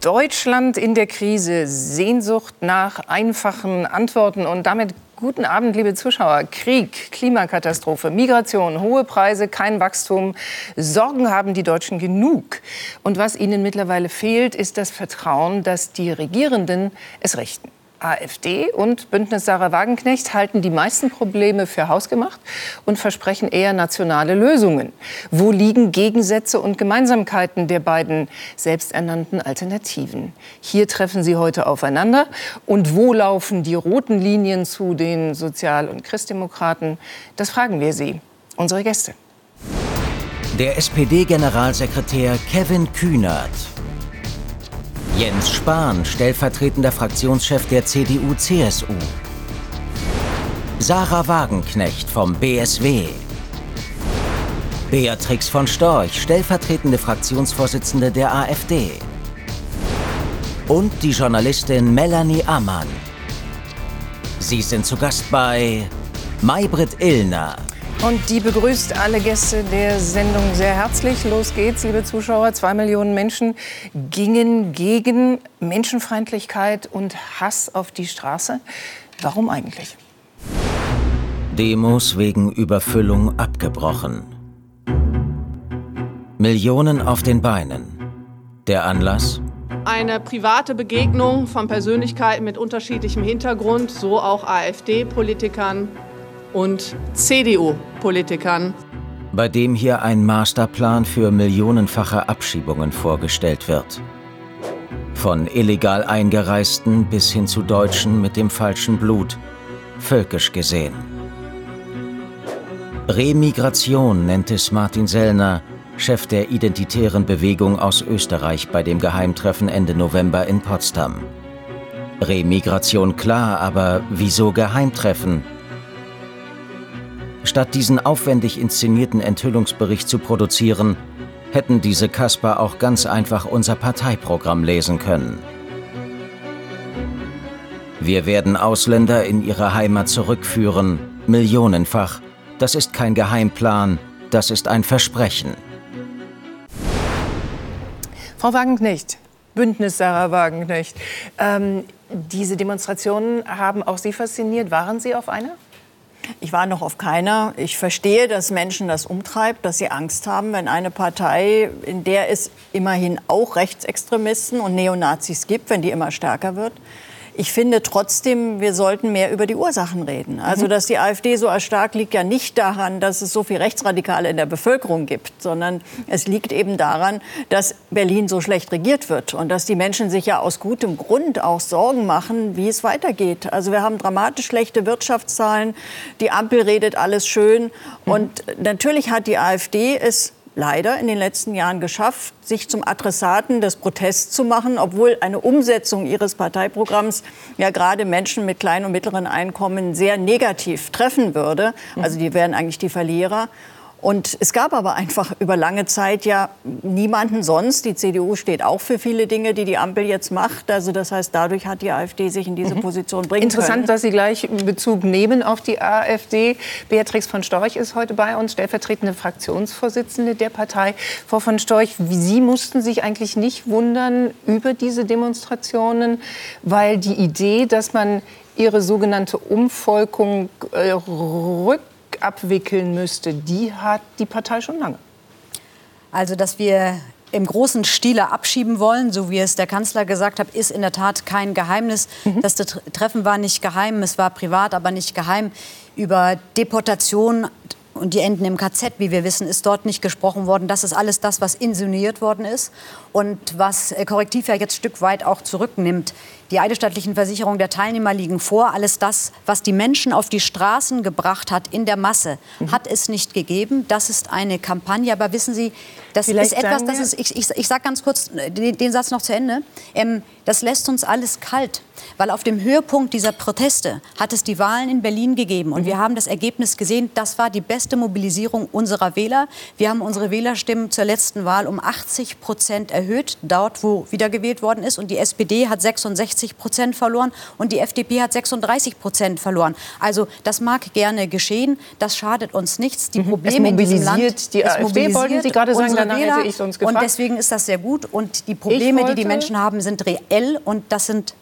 Deutschland in der Krise, Sehnsucht nach einfachen Antworten und damit Guten Abend, liebe Zuschauer. Krieg, Klimakatastrophe, Migration, hohe Preise, kein Wachstum. Sorgen haben die Deutschen genug. Und was ihnen mittlerweile fehlt, ist das Vertrauen, dass die Regierenden es richten. AfD und Bündnis Sarah Wagenknecht halten die meisten Probleme für hausgemacht und versprechen eher nationale Lösungen. Wo liegen Gegensätze und Gemeinsamkeiten der beiden selbsternannten Alternativen? Hier treffen sie heute aufeinander. Und wo laufen die roten Linien zu den Sozial- und Christdemokraten? Das fragen wir Sie, unsere Gäste. Der SPD-Generalsekretär Kevin Kühnert Jens Spahn, stellvertretender Fraktionschef der CDU-CSU. Sarah Wagenknecht vom BSW. Beatrix von Storch, stellvertretende Fraktionsvorsitzende der AfD. Und die Journalistin Melanie Ammann. Sie sind zu Gast bei Maybrit Illner. Und die begrüßt alle Gäste der Sendung sehr herzlich. Los geht's, liebe Zuschauer. Zwei Millionen Menschen gingen gegen Menschenfeindlichkeit und Hass auf die Straße. Warum eigentlich? Demos wegen Überfüllung abgebrochen. Millionen auf den Beinen. Der Anlass? Eine private Begegnung von Persönlichkeiten mit unterschiedlichem Hintergrund, so auch AfD-Politikern und CDU-Politikern. Bei dem hier ein Masterplan für millionenfache Abschiebungen vorgestellt wird. Von illegal Eingereisten bis hin zu Deutschen mit dem falschen Blut, völkisch gesehen. Remigration nennt es Martin Sellner, Chef der identitären Bewegung aus Österreich bei dem Geheimtreffen Ende November in Potsdam. Remigration klar, aber wieso Geheimtreffen? Statt diesen aufwendig inszenierten Enthüllungsbericht zu produzieren, hätten diese Kasper auch ganz einfach unser Parteiprogramm lesen können. Wir werden Ausländer in ihre Heimat zurückführen, millionenfach. Das ist kein Geheimplan, das ist ein Versprechen. Frau Wagenknecht, Bündnis Sarah Wagenknecht. Ähm, diese Demonstrationen haben auch Sie fasziniert. Waren Sie auf einer? Ich war noch auf keiner. Ich verstehe, dass Menschen das umtreibt, dass sie Angst haben, wenn eine Partei, in der es immerhin auch Rechtsextremisten und Neonazis gibt, wenn die immer stärker wird, ich finde trotzdem, wir sollten mehr über die Ursachen reden. Also, mhm. dass die AfD so erstarkt, liegt ja nicht daran, dass es so viel Rechtsradikale in der Bevölkerung gibt, sondern es liegt eben daran, dass Berlin so schlecht regiert wird und dass die Menschen sich ja aus gutem Grund auch Sorgen machen, wie es weitergeht. Also, wir haben dramatisch schlechte Wirtschaftszahlen. Die Ampel redet alles schön. Mhm. Und natürlich hat die AfD es leider in den letzten Jahren geschafft, sich zum Adressaten des Protests zu machen, obwohl eine Umsetzung ihres Parteiprogramms ja gerade Menschen mit kleinen und mittleren Einkommen sehr negativ treffen würde. Also die wären eigentlich die Verlierer. Und es gab aber einfach über lange Zeit ja niemanden sonst. Die CDU steht auch für viele Dinge, die die Ampel jetzt macht. Also das heißt, dadurch hat die AfD sich in diese mhm. Position bringen Interessant, können. dass Sie gleich Bezug nehmen auf die AfD. Beatrix von Storch ist heute bei uns, stellvertretende Fraktionsvorsitzende der Partei. Frau von Storch, Sie mussten sich eigentlich nicht wundern über diese Demonstrationen, weil die Idee, dass man ihre sogenannte Umvolkung äh, rück abwickeln müsste, die hat die Partei schon lange. Also, dass wir im großen Stile abschieben wollen, so wie es der Kanzler gesagt hat, ist in der Tat kein Geheimnis. Mhm. Das Treffen war nicht geheim, es war privat, aber nicht geheim. Über Deportation und die enden im KZ, wie wir wissen, ist dort nicht gesprochen worden. Das ist alles das, was insinuiert worden ist und was äh, Korrektiv ja jetzt Stück weit auch zurücknimmt. Die eidesstattlichen Versicherungen der Teilnehmer liegen vor. Alles das, was die Menschen auf die Straßen gebracht hat in der Masse, mhm. hat es nicht gegeben. Das ist eine Kampagne. Aber wissen Sie, das Vielleicht ist etwas, das ist, ich, ich, ich sage ganz kurz den, den, Satz noch zu Ende. Ähm, das lässt uns alles kalt Weil auf dem Höhepunkt dieser Proteste hat es die Wahlen in Berlin gegeben. Und wir haben das Ergebnis gesehen, das war die beste Mobilisierung unserer Wähler. Wir haben unsere Wählerstimmen zur letzten Wahl um 80 Prozent erhöht, dort, wo wiedergewählt worden ist. Und die SPD hat 66 Prozent verloren und die FDP hat 36 Prozent verloren. Also das mag gerne geschehen, das schadet uns nichts. Die Probleme es mobilisiert in diesem Land, die AfD, wollten Sie gerade sagen, danach Wähler. hätte ich sonst gefragt. Und deswegen ist das sehr gut. Und die Probleme, die die Menschen haben, sind reell und das sind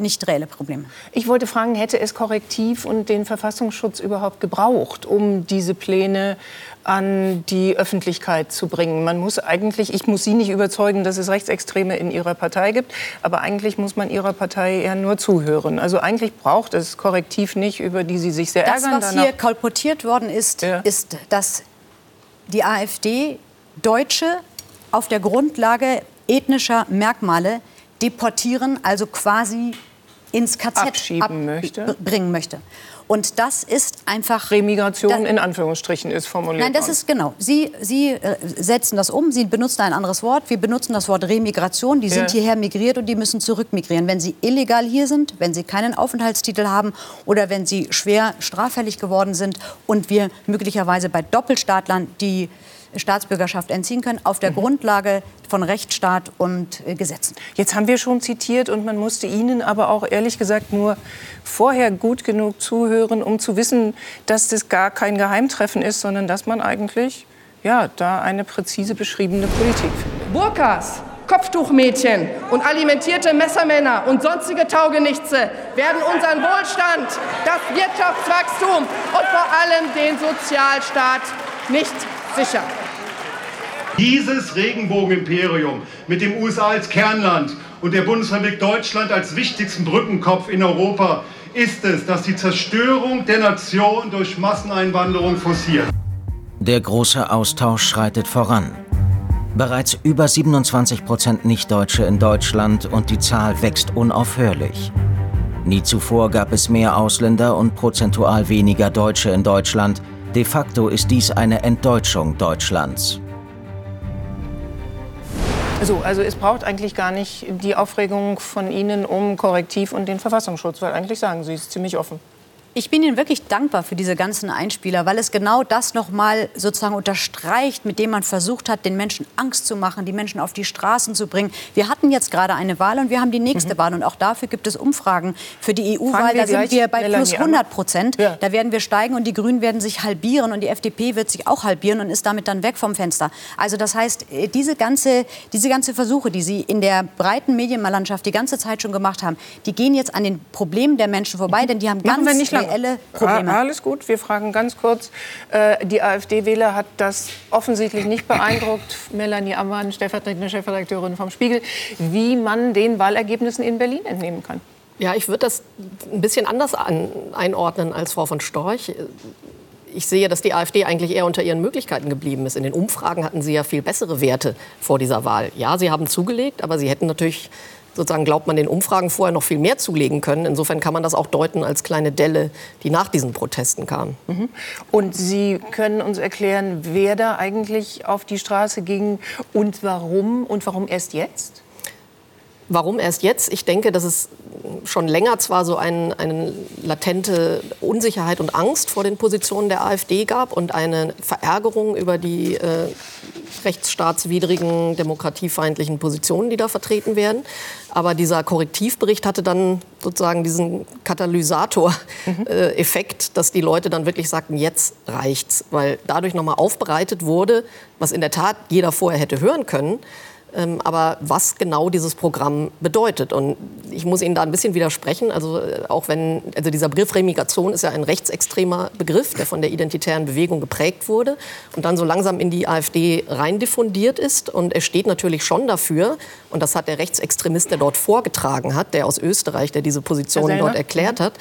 nicht reelle Probleme. Ich wollte fragen, hätte es Korrektiv und den Verfassungsschutz überhaupt gebraucht, um diese Pläne an die Öffentlichkeit zu bringen? Man muss eigentlich, ich muss Sie nicht überzeugen, dass es Rechtsextreme in Ihrer Partei gibt, aber eigentlich muss man Ihrer Partei eher nur zuhören. Also eigentlich braucht es Korrektiv nicht, über die Sie sich sehr Das, ärgern. was danach- hier kolportiert worden ist, Ja. ist, dass die AfD Deutsche auf der Grundlage ethnischer Merkmale deportieren, also quasi ins KZ möchte. bringen möchte. Und das ist einfach Remigration Da- in Anführungsstrichen ist formuliert. Nein, das worden. ist genau. Sie, Sie äh, setzen das um, Sie benutzen ein anderes Wort. Wir benutzen das Wort Remigration. Die sind Ja. hierher migriert und die müssen zurückmigrieren. Wenn sie illegal hier sind, wenn sie keinen Aufenthaltstitel haben oder wenn sie schwer straffällig geworden sind und wir möglicherweise bei Doppelstaatlern die Staatsbürgerschaft entziehen können, auf Mhm. der Grundlage von Rechtsstaat und äh, Gesetzen. Jetzt haben wir schon zitiert und man musste Ihnen aber auch ehrlich gesagt nur vorher gut genug zuhören, um zu wissen, dass das gar kein Geheimtreffen ist, sondern dass man eigentlich ja, da eine präzise beschriebene Politik findet. Burkas, Kopftuchmädchen und alimentierte Messermänner und sonstige Taugenichtse werden unseren Wohlstand, das Wirtschaftswachstum und vor allem den Sozialstaat nicht sichern. Dieses Regenbogenimperium mit dem USA als Kernland und der Bundesrepublik Deutschland als wichtigsten Brückenkopf in Europa ist es, das die Zerstörung der Nation durch Masseneinwanderung forciert. Der große Austausch schreitet voran. Bereits über 27 Prozent Nichtdeutsche in Deutschland und die Zahl wächst unaufhörlich. Nie zuvor gab es mehr Ausländer und prozentual weniger Deutsche in Deutschland. De facto ist dies eine Entdeutschung Deutschlands. So, also es braucht eigentlich gar nicht die Aufregung von Ihnen um Korrektiv und den Verfassungsschutz, weil eigentlich sagen Sie es ziemlich offen. Ich bin Ihnen wirklich dankbar für diese ganzen Einspieler, weil es genau das noch mal sozusagen unterstreicht, mit dem man versucht hat, den Menschen Angst zu machen, die Menschen auf die Straßen zu bringen. Wir hatten jetzt gerade eine Wahl und wir haben die nächste Wahl und auch dafür gibt es Umfragen für die EU-Wahl. Wir Da sind wir bei plus Ammer. 100 Prozent. Ja. Da werden wir steigen und die Grünen werden sich halbieren und die FDP wird sich auch halbieren und ist damit dann weg vom Fenster. Also das heißt, äh, diese ganze, diese ganze Versuche, die Sie in der breiten Medienlandschaft die ganze Zeit schon gemacht haben, die gehen jetzt an den Problemen der Menschen vorbei, denn die haben Machen wir ganz nicht lange. Reelle Probleme. Ah, alles gut, wir fragen ganz kurz. Äh, die AfD-Wähler hat das offensichtlich nicht beeindruckt. Melanie Ammann, stellvertretende Chefredakteurin vom Spiegel, wie man den Wahlergebnissen in Berlin entnehmen kann. Ja, ich würde das ein bisschen anders an, einordnen als Frau von Storch. Ich sehe, dass die AfD eigentlich eher unter ihren Möglichkeiten geblieben ist. In den Umfragen hatten sie ja viel bessere Werte vor dieser Wahl. Ja, sie haben zugelegt, aber sie hätten natürlich sozusagen glaubt man den Umfragen vorher noch viel mehr zulegen können. Insofern kann man das auch deuten als kleine Delle, die nach diesen Protesten kamen. Und Sie können uns erklären, wer da eigentlich auf die Straße ging und warum und warum erst jetzt? Warum erst jetzt? Ich denke, dass es schon länger zwar so ein, eine latente Unsicherheit und Angst vor den Positionen der AfD gab und eine Verärgerung über die äh, rechtsstaatswidrigen, demokratiefeindlichen Positionen, die da vertreten werden. Aber dieser Korrektivbericht hatte dann sozusagen diesen Katalysator-Effekt, dass die Leute dann wirklich sagten, jetzt reicht's, weil dadurch nochmal aufbereitet wurde, was in der Tat jeder vorher hätte hören können, aber was genau dieses Programm bedeutet. Und ich muss Ihnen da ein bisschen widersprechen. Also äh, auch wenn, also dieser Begriff Remigration ist ja ein rechtsextremer Begriff, der von der identitären Bewegung geprägt wurde und dann so langsam in die AfD rein diffundiert ist. Und er steht natürlich schon dafür, und das hat der Rechtsextremist, der dort vorgetragen hat, der aus Österreich, der diese Position dort erklärt hat,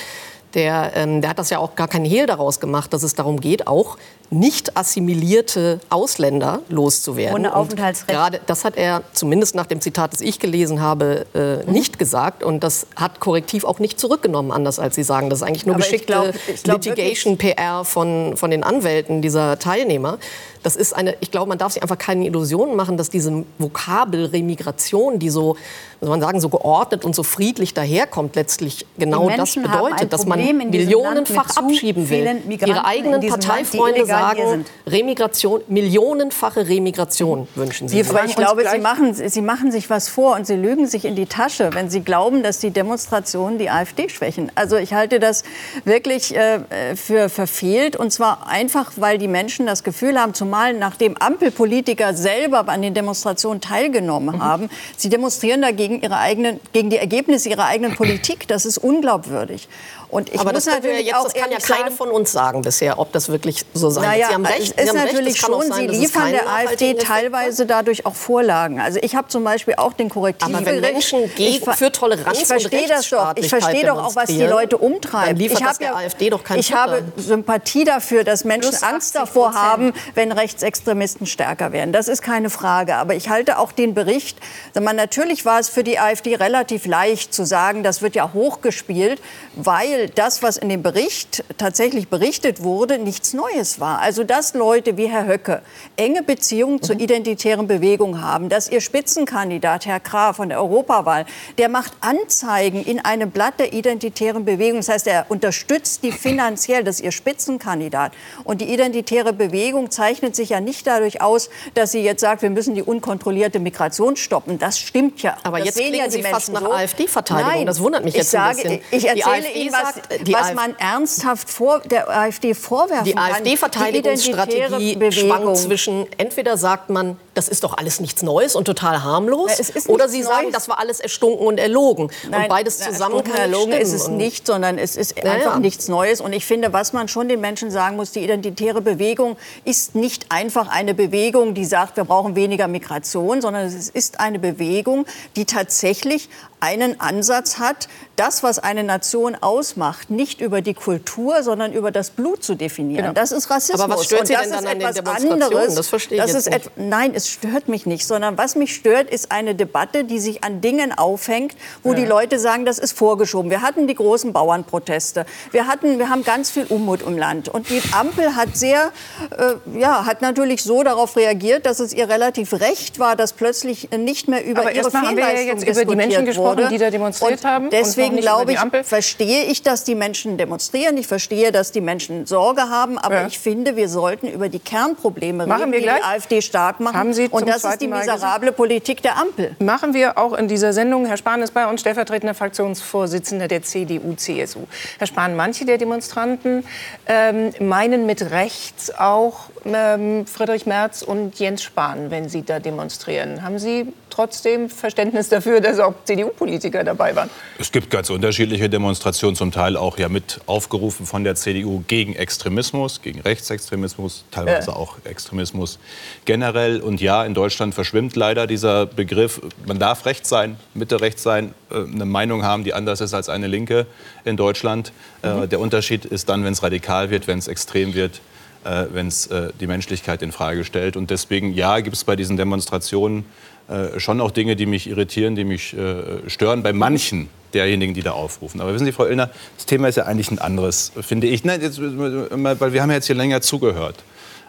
der, ähm, der hat das ja auch gar keinen Hehl daraus gemacht, dass es darum geht, auch nicht assimilierte Ausländer loszuwerden. Ohne Aufenthaltsrecht. Gerade das hat er zumindest nach dem Zitat, das ich gelesen habe, äh, Mhm. nicht gesagt. Und das hat Korrektiv auch nicht zurückgenommen, anders als Sie sagen. Das ist eigentlich nur Aber ich geschickte glaub- ich glaub Litigation-PR von, von den Anwälten dieser Teilnehmer. Das ist eine, ich glaube, man darf sich einfach keine Illusionen machen, dass diese Vokabel Remigration, die so, soll man sagen, so geordnet und so friedlich daherkommt, letztlich genau das bedeutet, dass man millionenfach abschieben will. Ihre eigenen Parteifreunde sagen. Remigration, millionenfache Remigration wünschen sie. Wir ich glaube, Sie machen, Sie machen sich was vor und Sie lügen sich in die Tasche, wenn Sie glauben, dass die Demonstrationen die AfD schwächen. Also ich halte das wirklich äh, für verfehlt und zwar einfach, weil die Menschen das Gefühl haben, zumal nachdem Ampelpolitiker selber an den Demonstrationen teilgenommen Mhm. haben, sie demonstrieren dagegen ihre eigenen, gegen die Ergebnisse ihrer eigenen Politik. Das ist unglaubwürdig. Und ich aber muss das, natürlich jetzt, auch das kann ja keine sagen, von uns sagen bisher, ob das wirklich so sein wird. naja, Sie haben recht, es Sie ist natürlich schon, sein, Sie liefern der AfD teilweise dadurch auch Vorlagen. Also ich habe zum Beispiel auch den Korrektiv. Aber wenn Menschen gegen- ver- für Toleranz ich verstehe und das doch. Ich verstehe doch auch, was die Leute umtreibt. ich das hab der AfD doch Ich habe Sympathie dafür, dass Menschen Angst 80%. davor haben, wenn Rechtsextremisten stärker werden. Das ist keine Frage. Aber ich halte auch den Bericht. mal, Natürlich war es für die AfD relativ leicht zu sagen, das wird ja hochgespielt, weil das, was in dem Bericht tatsächlich berichtet wurde, nichts Neues war. Also dass Leute wie Herr Höcke enge Beziehungen zur identitären Bewegung haben, dass ihr Spitzenkandidat Herr Krah von der Europawahl, der macht Anzeigen in einem Blatt der identitären Bewegung. Das heißt, er unterstützt die finanziell, das ist ihr Spitzenkandidat. Und die identitäre Bewegung zeichnet sich ja nicht dadurch aus, dass sie jetzt sagt, wir müssen die unkontrollierte Migration stoppen. Das stimmt ja. Aber das jetzt sehen ja die Sie fast Menschen nach so. AfD-Verteidigung. Das wundert mich jetzt ich sage, ein bisschen. Ich Die erzähle AfD Ihnen, was, die was man ernsthaft vor der AfD vorwerfen Die kann. AfD-Verteidigungsstrategie identitäre schwankt zwischen, entweder sagt man, das ist doch alles nichts Neues und total harmlos, ist oder Sie sagen, Neues. das war alles erstunken und erlogen. Nein, und beides na, zusammen erstunken, kann erlogen stimmen. ist es nicht, sondern es ist Ja, einfach nichts Neues. Und ich finde, was man schon den Menschen sagen muss, die identitäre Bewegung ist nicht einfach eine Bewegung, die sagt, wir brauchen weniger Migration, sondern es ist eine Bewegung, die tatsächlich einen Ansatz hat, das, was eine Nation ausmacht, nicht über die Kultur, sondern über das Blut zu definieren. Genau. Das ist Rassismus. Aber was stört Sie denn dann an den etwas Demonstrationen? anderes. Das verstehe ich Das jetzt ist nicht. Nein, es stört mich nicht, sondern was mich stört, ist eine Debatte, die sich an Dingen aufhängt, wo die Leute sagen, das ist vorgeschoben. Wir hatten die großen Bauernproteste. Wir, hatten, wir haben ganz viel Unmut im Land. Und die Ampel hat sehr, äh, ja, hat natürlich so darauf reagiert, dass es ihr relativ recht war, dass plötzlich nicht mehr über Aber ihre erstmal haben wir ja Fehlleistung jetzt über die Menschen gesprochen, wurde. die da demonstriert und haben Deswegen glaube ich, verstehe ich, dass die Menschen demonstrieren. Ich verstehe, dass die Menschen Sorge haben. Aber Ja. ich finde, wir sollten über die Kernprobleme Machen reden, wir die gleich. die AfD stark machen. Haben Sie und das ist die miserable Politik der Ampel. Machen wir auch in dieser Sendung. Herr Spahn ist bei uns stellvertretender Fraktionsvorsitzender der CDU-CSU. Herr Spahn, manche der Demonstranten ähm, meinen mit rechts auch ähm, Friedrich Merz und Jens Spahn, wenn sie da demonstrieren. Haben Sie trotzdem Verständnis dafür, dass auch CDU-Politiker dabei waren? Es gibt ganz unterschiedliche Demonstrationen, zum Teil auch ja mit aufgerufen von der CDU gegen Extremismus, gegen Rechtsextremismus, teilweise Ja. auch Extremismus generell. Und ja, in Deutschland verschwimmt leider dieser Begriff. Man darf rechts sein, Mitte rechts sein, äh, eine Meinung haben, die anders ist als eine Linke in Deutschland. Äh, Der Unterschied ist dann, wenn es radikal wird, wenn es extrem wird, äh, wenn es äh, die Menschlichkeit in Frage stellt. Und deswegen, ja, gibt es bei diesen Demonstrationen äh, schon auch Dinge, die mich irritieren, die mich äh, stören, bei manchen derjenigen, die da aufrufen. Aber wissen Sie, Frau Illner, das Thema ist ja eigentlich ein anderes, finde ich. Nein, jetzt, weil wir haben ja jetzt hier länger zugehört.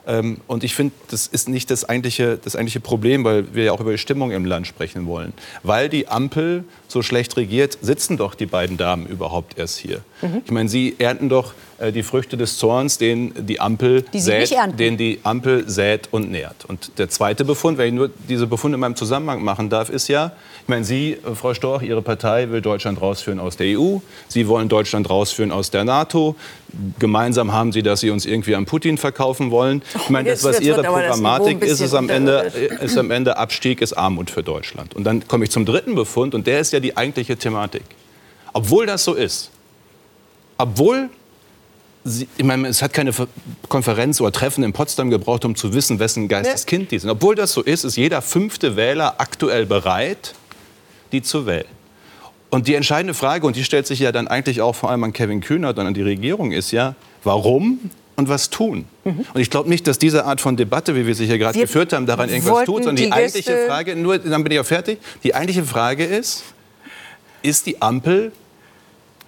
Ähm, Und ich finde, das ist nicht das eigentliche, das eigentliche Problem, weil wir ja auch über die Stimmung im Land sprechen wollen. Weil die Ampel so schlecht regiert, sitzen doch die beiden Damen überhaupt erst hier. Ich meine, sie ernten doch die Früchte des Zorns, den die Ampel Die sät, den die Ampel sät und nährt. Und der zweite Befund, wenn ich nur diese Befunde in meinem Zusammenhang machen darf, ist ja, ich meine, Sie, äh, Frau Storch, Ihre Partei will Deutschland rausführen aus der EU. Sie wollen Deutschland rausführen aus der NATO. Gemeinsam haben Sie, dass Sie uns irgendwie an Putin verkaufen wollen. Ich meine, das, was Ihre Programmatik ist, ist am, Ende, ist am Ende Abstieg, ist Armut für Deutschland. Und dann komme ich zum dritten Befund, und der ist ja die eigentliche Thematik. Obwohl das so ist, obwohl Sie, ich meine, es hat keine Konferenz oder Treffen in Potsdam gebraucht, um zu wissen, wessen Geisteskind die sind. Obwohl das so ist, ist jeder fünfte Wähler aktuell bereit, die zu wählen. Und die entscheidende Frage, und die stellt sich ja dann eigentlich auch vor allem an Kevin Kühnert und an die Regierung, ist ja, warum und was tun. Mhm. Und ich glaube nicht, dass diese Art von Debatte, wie wir sie hier gerade geführt haben, daran irgendwas tut, sondern die, die eigentliche Frage, nur dann bin ich auch fertig, die eigentliche Frage ist, ist die Ampel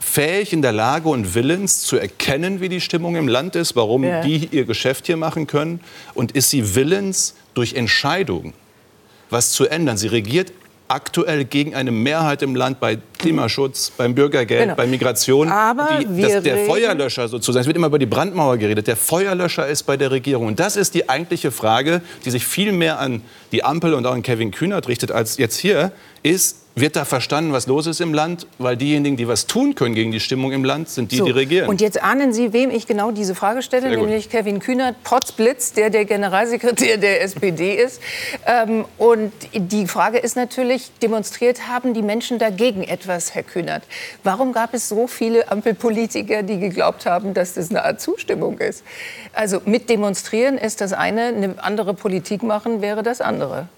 fähig in der Lage und willens zu erkennen, wie die Stimmung im Land ist, warum ja. die ihr Geschäft hier machen können? Und ist sie willens, durch Entscheidungen was zu ändern? Sie regiert aktuell gegen eine Mehrheit im Land bei Klimaschutz, beim Bürgergeld, genau. bei Migration. Aber die, das, der Feuerlöscher sozusagen, es wird immer über die Brandmauer geredet, der Feuerlöscher ist bei der Regierung. Und das ist die eigentliche Frage, die sich viel mehr an die Ampel und auch an Kevin Kühnert richtet, als jetzt hier, ist, wird da verstanden, was los ist im Land? Weil diejenigen, die was tun können gegen die Stimmung im Land, sind die, so. die regieren. Und jetzt ahnen Sie, wem ich genau diese Frage stelle, nämlich Kevin Kühnert, Potzblitz, der der Generalsekretär der SPD ist. Ähm, und die Frage ist natürlich, demonstriert haben die Menschen dagegen etwas, Herr Kühnert? Warum gab es so viele Ampelpolitiker, die geglaubt haben, dass das eine Art Zustimmung ist? Also mit demonstrieren ist das eine, eine andere Politik machen wäre das andere.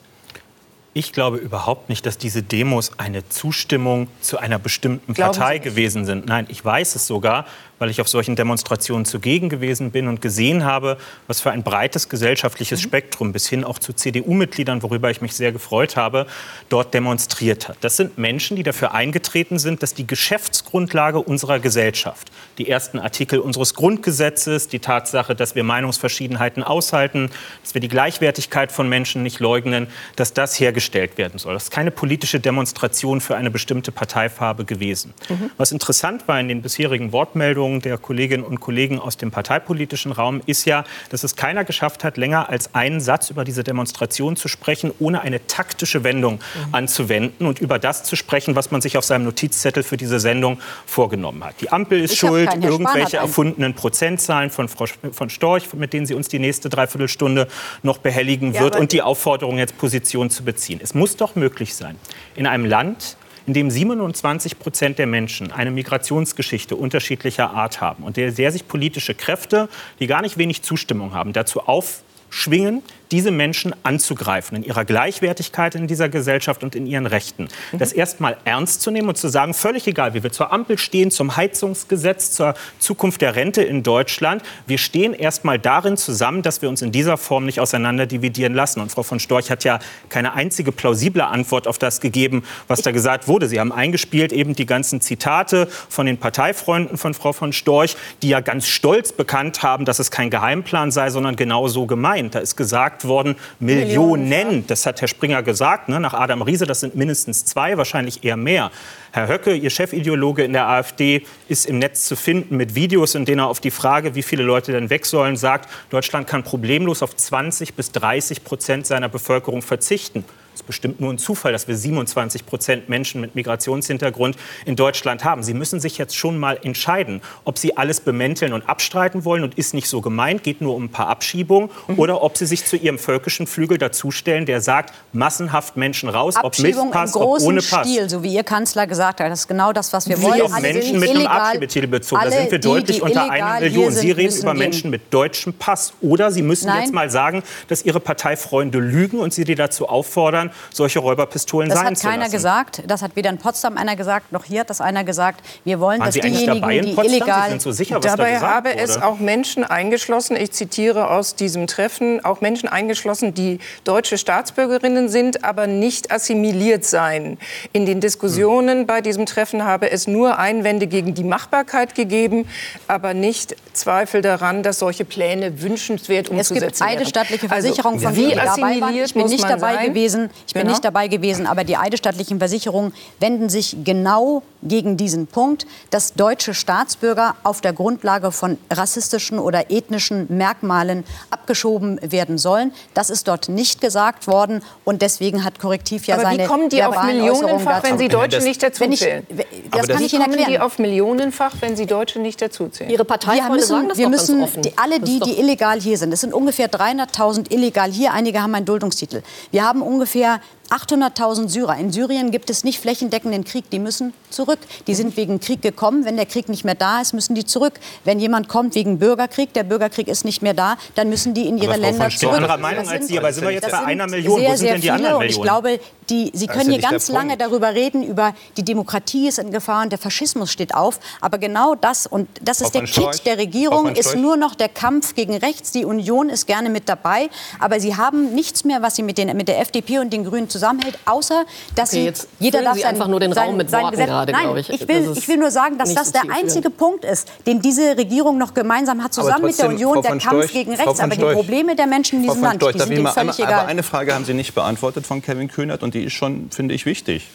Ich glaube überhaupt nicht, dass diese Demos eine Zustimmung zu einer bestimmten Partei gewesen sind. Nein, ich weiß es sogar, weil ich auf solchen Demonstrationen zugegen gewesen bin und gesehen habe, was für ein breites gesellschaftliches mhm. Spektrum bis hin auch zu CDU-Mitgliedern, worüber ich mich sehr gefreut habe, dort demonstriert hat. Das sind Menschen, die dafür eingetreten sind, dass die Geschäftsgrundlage unserer Gesellschaft, die ersten Artikel unseres Grundgesetzes, die Tatsache, dass wir Meinungsverschiedenheiten aushalten, dass wir die Gleichwertigkeit von Menschen nicht leugnen, dass das hergestellt werden soll. Das ist keine politische Demonstration für eine bestimmte Parteifarbe gewesen. Mhm. Was interessant war in den bisherigen Wortmeldungen, Wortmeldungen der Kolleginnen und Kollegen aus dem parteipolitischen Raum ist ja, dass es keiner geschafft hat, länger als einen Satz über diese Demonstration zu sprechen, ohne eine taktische Wendung mhm. anzuwenden und über das zu sprechen, was man sich auf seinem Notizzettel für diese Sendung vorgenommen hat. Die Ampel ist ich schuld, irgendwelche erfundenen Prozentzahlen von Frau von Storch, mit denen sie uns die nächste Dreiviertelstunde noch behelligen wird ja, und die Aufforderung, jetzt Position zu beziehen. Es muss doch möglich sein, in einem Land, in dem 27 Prozent der Menschen eine Migrationsgeschichte unterschiedlicher Art haben und der, der sich politische Kräfte, die gar nicht wenig Zustimmung haben, dazu aufschwingen, diese Menschen anzugreifen in ihrer Gleichwertigkeit in dieser Gesellschaft und in ihren Rechten. Mhm. Das erstmal ernst zu nehmen und zu sagen, völlig egal, wie wir zur Ampel stehen, zum Heizungsgesetz, zur Zukunft der Rente in Deutschland, wir stehen erstmal darin zusammen, dass wir uns in dieser Form nicht auseinander dividieren lassen. Und Frau von Storch hat ja keine einzige plausible Antwort auf das gegeben, was da gesagt wurde. Sie haben eingespielt eben die ganzen Zitate von den Parteifreunden von Frau von Storch, die ja ganz stolz bekannt haben, dass es kein Geheimplan sei, sondern genau so gemeint. Da ist gesagt, gesagt worden, Millionen. Das hat Herr Springer gesagt, ne, nach Adam Riese, das sind mindestens zwei, wahrscheinlich eher mehr. Herr Höcke, Ihr Chefideologe in der AfD, ist im Netz zu finden mit Videos, in denen er auf die Frage, wie viele Leute denn weg sollen, sagt, Deutschland kann problemlos auf 20 bis 30 Prozent seiner Bevölkerung verzichten. Es ist bestimmt nur ein Zufall, dass wir 27 Prozent Menschen mit Migrationshintergrund in Deutschland haben. Sie müssen sich jetzt schon mal entscheiden, ob Sie alles bemänteln und abstreiten wollen und ist nicht so gemeint, geht nur um ein paar Abschiebungen, mhm. oder ob Sie sich zu Ihrem völkischen Flügel dazustellen, der sagt, massenhaft Menschen raus, ob mit Pass, ob ohne Pass. Stil, so wie Ihr Kanzler gesagt hat. Das ist genau das, was wir wollen. Auf Menschen mit einem Abschiebetitel bezogen. Da sind wir die, deutlich die unter einer Million. Sie reden über Menschen mit deutschem Pass. Oder Sie müssen Nein. jetzt mal sagen, dass Ihre Parteifreunde lügen und Sie die dazu auffordern, solche Räuber Räuberpistolen das sein zu lassen. Das hat keiner gesagt. Das hat weder in Potsdam einer gesagt, noch hier hat das einer gesagt. Wir wollen, Waren dass Sie diejenigen, dabei in Potsdam? die illegal... Sie sind so sicher, was Dabei da habe wurde. es auch Menschen eingeschlossen, ich zitiere aus diesem Treffen, auch Menschen eingeschlossen, die deutsche Staatsbürgerinnen sind, aber nicht assimiliert seien. In den Diskussionen hm. bei diesem Treffen habe es nur Einwände gegen die Machbarkeit gegeben, aber nicht Zweifel daran, dass solche Pläne wünschenswert umzusetzen wären. Es gibt eidesstattliche Versicherungen also, von wie assimiliert Ich bin nicht dabei sein? gewesen. Ich bin genau. nicht dabei gewesen, aber die eidesstattlichen Versicherungen wenden sich genau gegen diesen Punkt, dass deutsche Staatsbürger auf der Grundlage von rassistischen oder ethnischen Merkmalen abgeschoben werden sollen. Das ist dort nicht gesagt worden und deswegen hat Korrektiv ja aber seine wie kommen die auf Millionenfach, wenn Sie Deutsche nicht dazuzählen? das, das kann ich Ihnen erklären. kommen die auf Millionenfach, wenn Sie Deutsche nicht dazuzählen? Ihre Partei wir müssen, sagen das wir müssen die, alle die, die illegal hier sind, es sind ungefähr 300.000 illegal hier, einige haben einen Duldungstitel. Wir haben ungefähr Yeah. 800.000 Syrer. In Syrien gibt es nicht flächendeckenden Krieg. Die müssen zurück. Die sind wegen Krieg gekommen. Wenn der Krieg nicht mehr da ist, müssen die zurück. Wenn jemand kommt wegen Bürgerkrieg, der Bürgerkrieg ist nicht mehr da, dann müssen die in ihre Länder zurück. anderer Meinung als Sie, aber sind wir jetzt bei einer Million? Sehr, Wo sind sehr denn die viele. anderen Und ich Millionen? glaube, die, Sie können hier ganz lange darüber reden, über die Demokratie ist in Gefahr und der Faschismus steht auf. Aber genau das, und das ist der Kit der Regierung, ist nur noch der Kampf gegen rechts. Die Union ist gerne mit dabei. Aber sie haben nichts mehr, was sie mit, den, mit der FDP und den Grünen zusammenhält, außer dass Okay, sie, jeder darf Sie einfach nur den sein, Raum mit sein Worten Gesetz, gerade, glaube ich. ich will, ich will nur sagen, dass das so der einzige Punkt ist, den diese Regierung noch gemeinsam hat, zusammen Aber mit der trotzdem, Union, Frau der Kampf Storch, gegen rechts. Aber die Probleme der Menschen in diesem Land, Storch, die sind ihnen völlig einmal, aber egal. eine Frage haben Sie nicht beantwortet von Kevin Kühnert und die ist schon, finde ich, wichtig.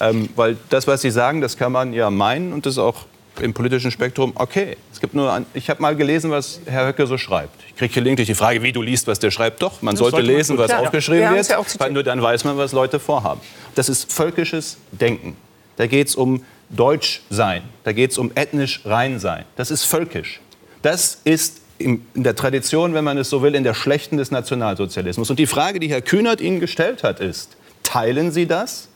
Ähm, weil das, was Sie sagen, das kann man ja meinen und das ist auch im politischen Spektrum okay. Es gibt nur, ein, ich habe mal gelesen, was Herr Höcke so schreibt. Ich kriege gelegentlich die Frage, wie du liest, was der schreibt. Doch, man sollte sollte man lesen, was Klar, aufgeschrieben wird, ja weil nur dann weiß man, was Leute vorhaben. Das ist völkisches Denken. Da geht es um Deutschsein, da geht es um ethnisch Reinsein. Das ist völkisch. Das ist in in der Tradition, wenn man es so will, in der Schlechten des Nationalsozialismus. Und die Frage, die Herr Kühnert Ihnen gestellt hat, ist, teilen Sie das,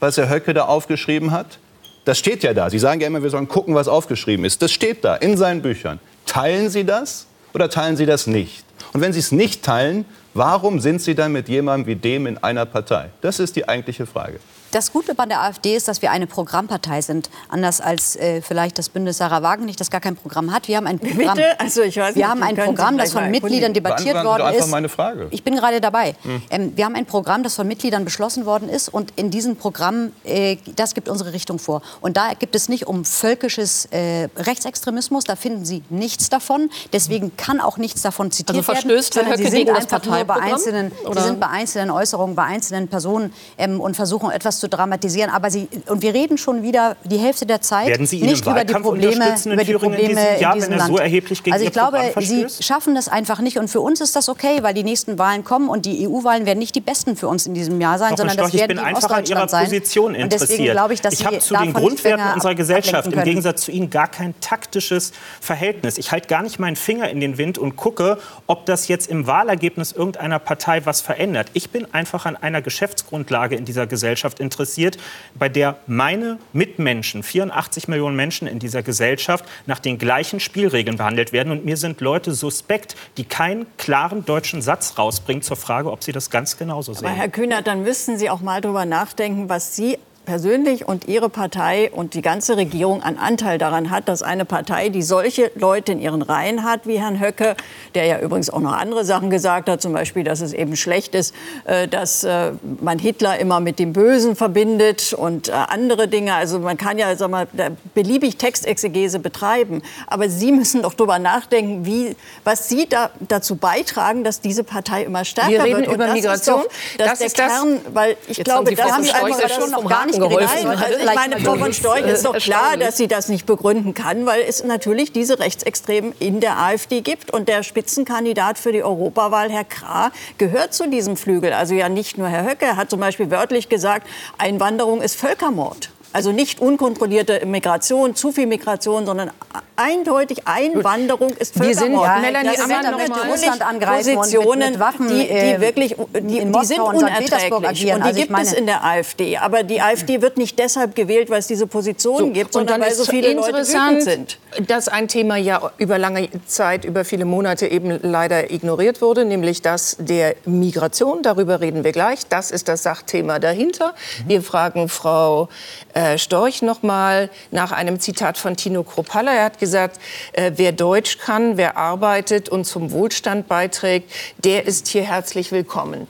was Herr Höcke da aufgeschrieben hat? Das steht ja da. Sie sagen ja immer, wir sollen gucken, was aufgeschrieben ist. Das steht da in seinen Büchern. Teilen Sie das oder teilen Sie das nicht? Und wenn Sie es nicht teilen, warum sind Sie dann mit jemandem wie dem in einer Partei? Das ist die eigentliche Frage. Das Gute bei der AfD ist, dass wir eine Programmpartei sind. Anders als äh, vielleicht das Bündnis Sarah Wagenknecht, das gar kein Programm hat. Wir haben ein Programm, Bitte? Also ich weiß wir nicht, haben ein Programm, das von Mitgliedern debattiert worden ist. meine Frage. Ich bin gerade dabei. Ähm, wir haben ein Programm, das von Mitgliedern beschlossen worden ist. Und in diesem Programm, äh, das gibt unsere Richtung vor. Und da gibt es nicht um völkisches äh, Rechtsextremismus. Da finden Sie nichts davon. Deswegen kann auch nichts davon zitiert Also verstößt werden. Sie sind einfach nur bei Parteiprogramm? einzelnen, Oder? Sie sind bei einzelnen Äußerungen, bei einzelnen Personen ähm, und versuchen etwas zu dramatisieren. Aber Sie, und wir reden schon wieder die Hälfte der Zeit Werden Sie nicht über die Probleme, über die Thüringen in Probleme diesem Jahr, in diesem wenn er Land. so erheblich gegen also ich glaube, Sie schaffen das einfach nicht. Und für uns ist das okay, weil die nächsten Wahlen kommen und die EU-Wahlen werden nicht die besten für uns in diesem Jahr sein, von sondern das Storch, ich werden bin die in einfach an Ihrer sein. Position Und interessiert. deswegen glaube ich, dass ich Sie habe zu den Grundwerten unserer Gesellschaft im. Gegensatz zu Ihnen gar kein taktisches Verhältnis. Ich halte gar nicht meinen Finger in den Wind und gucke, ob das jetzt im Wahlergebnis irgendeiner Partei was verändert. Ich bin einfach an einer Geschäftsgrundlage in dieser Gesellschaft interessiert, bei der meine Mitmenschen, 84 Millionen Menschen in dieser Gesellschaft, nach den gleichen Spielregeln behandelt werden. Und mir sind Leute suspekt, die keinen klaren deutschen Satz rausbringen zur Frage, ob sie das ganz genauso sehen. Aber Herr Kühnert, dann müssten Sie auch mal darüber nachdenken, was Sie persönlich und Ihre Partei und die ganze Regierung an Anteil daran hat, dass eine Partei, die solche Leute in ihren Reihen hat, wie Herrn Höcke, der ja übrigens auch noch andere Sachen gesagt hat, zum Beispiel, dass es eben schlecht ist, äh, dass äh, man Hitler immer mit dem Bösen verbindet und äh, andere Dinge. Also man kann ja sag mal, beliebig Textexegese betreiben. Aber Sie müssen doch darüber nachdenken, wie, was Sie da, dazu beitragen, dass diese Partei immer stärker Wir reden wird. Über Migration. Ist doch, das, ist der das- Kern, weil ich glaube, haben Sie das ist Storch einfach das schon noch gar nicht geholfen. geholfen. Also Also ich meine, Frau von Storch ist doch klar, dass sie das nicht begründen kann, weil es natürlich diese Rechtsextremen in der AfD gibt. Und der Spitzenkandidat für die Europawahl, Herr Krah, gehört zu diesem Flügel. Also ja nicht nur Herr Höcke, er hat zum Beispiel wörtlich gesagt, Einwanderung ist Völkermord. Also nicht unkontrollierte Migration, zu viel Migration, sondern eindeutig Einwanderung ist Wir sind- Völkermord. ja, Melanie, das sind natürlich Russland angreifen und mit- Positionen, mit Waffen, die, die äh, wirklich, die, in die sind und unerträglich. agieren. Und die Also gibt es meine- in der AfD. Aber die AfD wird nicht deshalb gewählt, weil es diese Positionen gibt, und sondern weil so viele Leute interessant, wütend sind. dass ein Thema ja über lange Zeit, über viele Monate eben leider ignoriert wurde, nämlich das der Migration. Darüber reden wir gleich. Das ist das Sachthema dahinter. Wir fragen Frau äh, Storch noch mal nach einem Zitat von Tino Kropalla. Er hat gesagt, äh, wer Deutsch kann, wer arbeitet und zum Wohlstand beiträgt, der ist hier herzlich willkommen.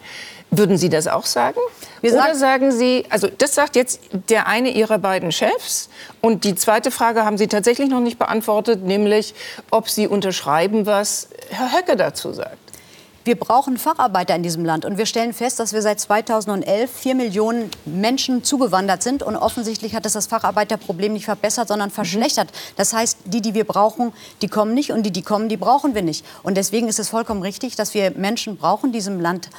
Würden Sie das auch sagen? Wir Oder sagen Sie, also das sagt jetzt der eine Ihrer beiden Chefs. Und die zweite Frage haben Sie tatsächlich noch nicht beantwortet, nämlich ob Sie unterschreiben, was Herr Höcke dazu sagt. Wir brauchen Facharbeiter in diesem Land. Und wir stellen fest, dass wir seit 2011 vier Millionen Menschen zugewandert sind. Und offensichtlich hat es das Facharbeiterproblem nicht verbessert, sondern verschlechtert. Das heißt, die, die wir brauchen, die kommen nicht. Und die, die kommen, die brauchen wir nicht. Und deswegen ist es vollkommen richtig, dass wir Menschen brauchen, die diesem Land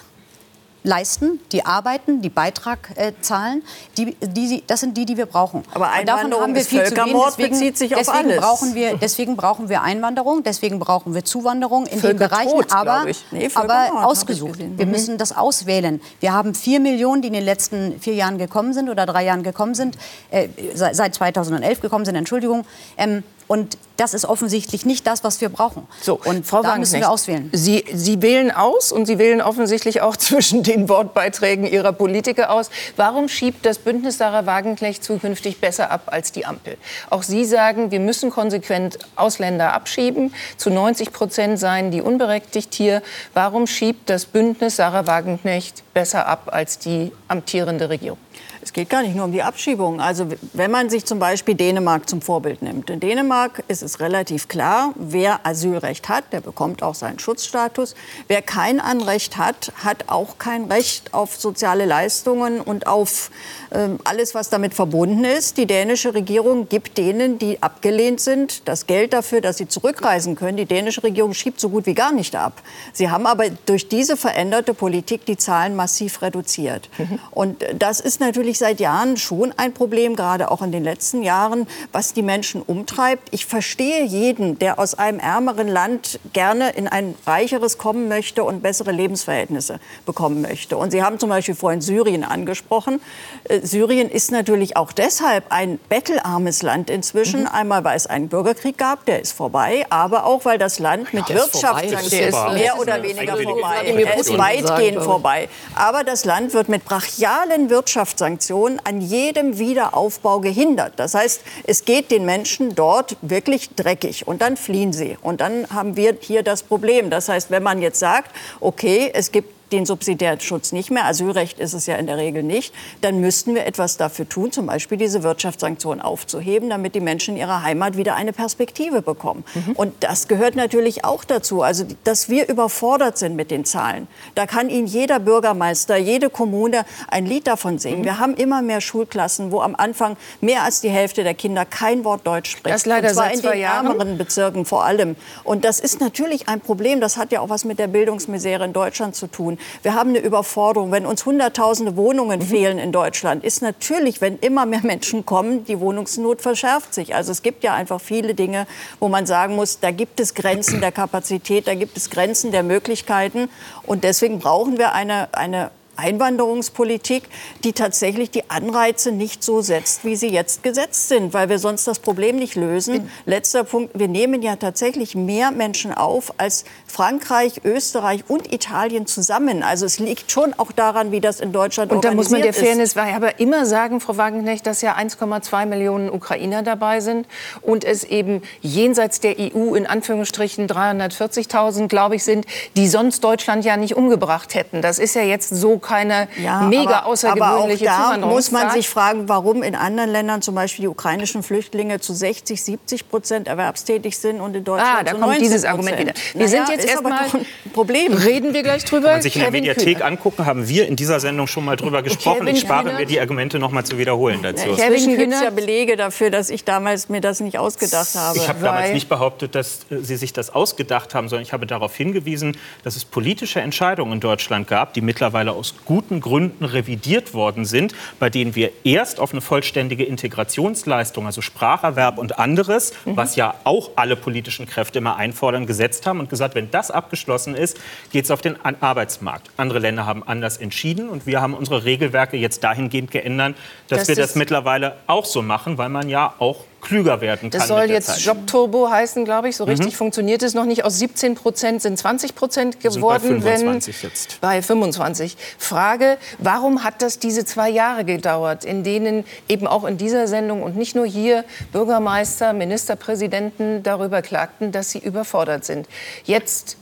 leisten, die arbeiten, die Beitrag äh, zahlen, die, die, das sind die, die wir brauchen. Aber Einwanderung haben wir viel Völkermord zu. Deswegen, bezieht sich auf deswegen alles. Brauchen wir, deswegen brauchen wir Einwanderung, deswegen brauchen wir Zuwanderung in den Bereichen, aber, nee, aber ausgesucht. Wir mhm. müssen das auswählen. Wir haben vier Millionen, die in den letzten vier Jahren gekommen sind oder drei Jahren gekommen sind, äh, seit 2011 gekommen sind, Entschuldigung. Ähm, und das ist offensichtlich nicht das, was wir brauchen. So, und Frau da müssen wir auswählen. Sie, Sie wählen aus und Sie wählen offensichtlich auch zwischen den Wortbeiträgen Ihrer Politiker aus. Warum schiebt das Bündnis Sarah Wagenknecht zukünftig besser ab als die Ampel? Auch Sie sagen, wir müssen konsequent Ausländer abschieben. Zu 90 Prozent seien die unberechtigt hier. Warum schiebt das Bündnis Sarah Wagenknecht besser ab als die amtierende Regierung? Es geht gar nicht nur um die Abschiebung. Also wenn man sich zum Beispiel Dänemark zum Vorbild nimmt. In Dänemark ist es relativ klar, wer Asylrecht hat, der bekommt auch seinen Schutzstatus. Wer kein Anrecht hat, hat auch kein Recht auf soziale Leistungen und auf äh, alles, was damit verbunden ist. Die dänische Regierung gibt denen, die abgelehnt sind, das Geld dafür, dass sie zurückreisen können. Die dänische Regierung schiebt so gut wie gar nicht ab. Sie haben aber durch diese veränderte Politik die Zahlen massiv reduziert. Mhm. Und das ist natürlich natürlich seit Jahren schon ein Problem, gerade auch in den letzten Jahren, was die Menschen umtreibt. Ich verstehe jeden, der aus einem ärmeren Land gerne in ein reicheres kommen möchte und bessere Lebensverhältnisse bekommen möchte. Und Sie haben zum Beispiel vorhin Syrien angesprochen. Äh, Syrien ist natürlich auch deshalb ein bettelarmes Land inzwischen. Mhm. Einmal, weil es einen Bürgerkrieg gab, der ist vorbei, aber auch, weil das Land mit ja, Wirtschaft ist mehr oder weniger vorbei. Er ist weitgehend vorbei. Aber das Land wird mit brachialen Wirtschaftssanktionen Sanktionen an jedem Wiederaufbau gehindert. Das heißt, es geht den Menschen dort wirklich dreckig und dann fliehen sie. Und dann haben wir hier das Problem. Das heißt, wenn man jetzt sagt, okay, es gibt den Subsidiärschutz nicht mehr, Asylrecht ist es ja in der Regel nicht, dann müssten wir etwas dafür tun, zum Beispiel diese Wirtschaftssanktionen aufzuheben, damit die Menschen in ihrer Heimat wieder eine Perspektive bekommen. Mhm. Und das gehört natürlich auch dazu, also dass wir überfordert sind mit den Zahlen. Da kann Ihnen jeder Bürgermeister, jede Kommune ein Lied davon singen. Mhm. Wir haben immer mehr Schulklassen, wo am Anfang mehr als die Hälfte der Kinder kein Wort Deutsch spricht. Das leider Und zwar in den ärmeren Bezirken vor allem. Und das ist natürlich ein Problem. Das hat ja auch was mit der Bildungsmisere in Deutschland zu tun. Wir haben eine Überforderung. Wenn uns Hunderttausende Wohnungen mhm. fehlen in Deutschland, ist natürlich, wenn immer mehr Menschen kommen, die Wohnungsnot verschärft sich. Also es gibt ja einfach viele Dinge, wo man sagen muss, da gibt es Grenzen der Kapazität, da gibt es Grenzen der Möglichkeiten. Und deswegen brauchen wir eine, eine Einwanderungspolitik, die tatsächlich die Anreize nicht so setzt, wie sie jetzt gesetzt sind, weil wir sonst das Problem nicht lösen. Letzter Punkt, wir nehmen ja tatsächlich mehr Menschen auf als Frankreich, Österreich und Italien zusammen. Also es liegt schon auch daran, wie das in Deutschland und organisiert ist. Und da muss man der Fairness aber immer sagen, Frau Wagenknecht, dass ja 1,2 Millionen Ukrainer dabei sind und es eben jenseits der EU in Anführungsstrichen 340.000, glaube ich, sind, die sonst Deutschland ja nicht umgebracht hätten. Das ist ja jetzt so keine ja, mega aber, außergewöhnliche aber auch da muss man sich fragen, warum in anderen Ländern zum Beispiel die ukrainischen Flüchtlinge zu 60, 70 Prozent erwerbstätig sind und in Deutschland ah, da kommt dieses Argument wieder. Wir naja, sind jetzt erstmal ein Problem. Reden wir gleich drüber. Wenn man sich in der Mediathek Kühner. angucken, haben wir in dieser Sendung schon mal drüber gesprochen. Kevin ich spare mir die Argumente noch mal zu wiederholen dazu. Kevin gibt ja Belege dafür, dass ich damals mir das nicht ausgedacht habe. Ich habe damals nicht behauptet, dass äh, Sie sich das ausgedacht haben, sondern ich habe darauf hingewiesen, dass es politische Entscheidungen in Deutschland gab, die mittlerweile aus guten Gründen revidiert worden sind, bei denen wir erst auf eine vollständige Integrationsleistung, also Spracherwerb und anderes, mhm. was ja auch alle politischen Kräfte immer einfordern, gesetzt haben und gesagt, wenn das abgeschlossen ist, geht es auf den Arbeitsmarkt. Andere Länder haben anders entschieden und wir haben unsere Regelwerke jetzt dahingehend geändert, dass das wir das mittlerweile auch so machen, weil man ja auch klüger werden kann. Das soll jetzt Jobturbo heißen, glaube ich. So richtig mhm. funktioniert es noch nicht. Aus 17 Prozent sind 20 Prozent geworden. bei 25 wenn, jetzt. Bei 25. Frage, warum hat das diese zwei Jahre gedauert, in denen eben auch in dieser Sendung und nicht nur hier Bürgermeister, Ministerpräsidenten darüber klagten, dass sie überfordert sind? Jetzt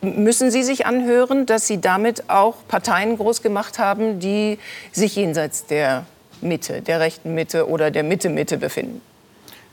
müssen Sie sich anhören, dass Sie damit auch Parteien groß gemacht haben, die sich jenseits der Mitte, der rechten Mitte oder der Mitte-Mitte befinden?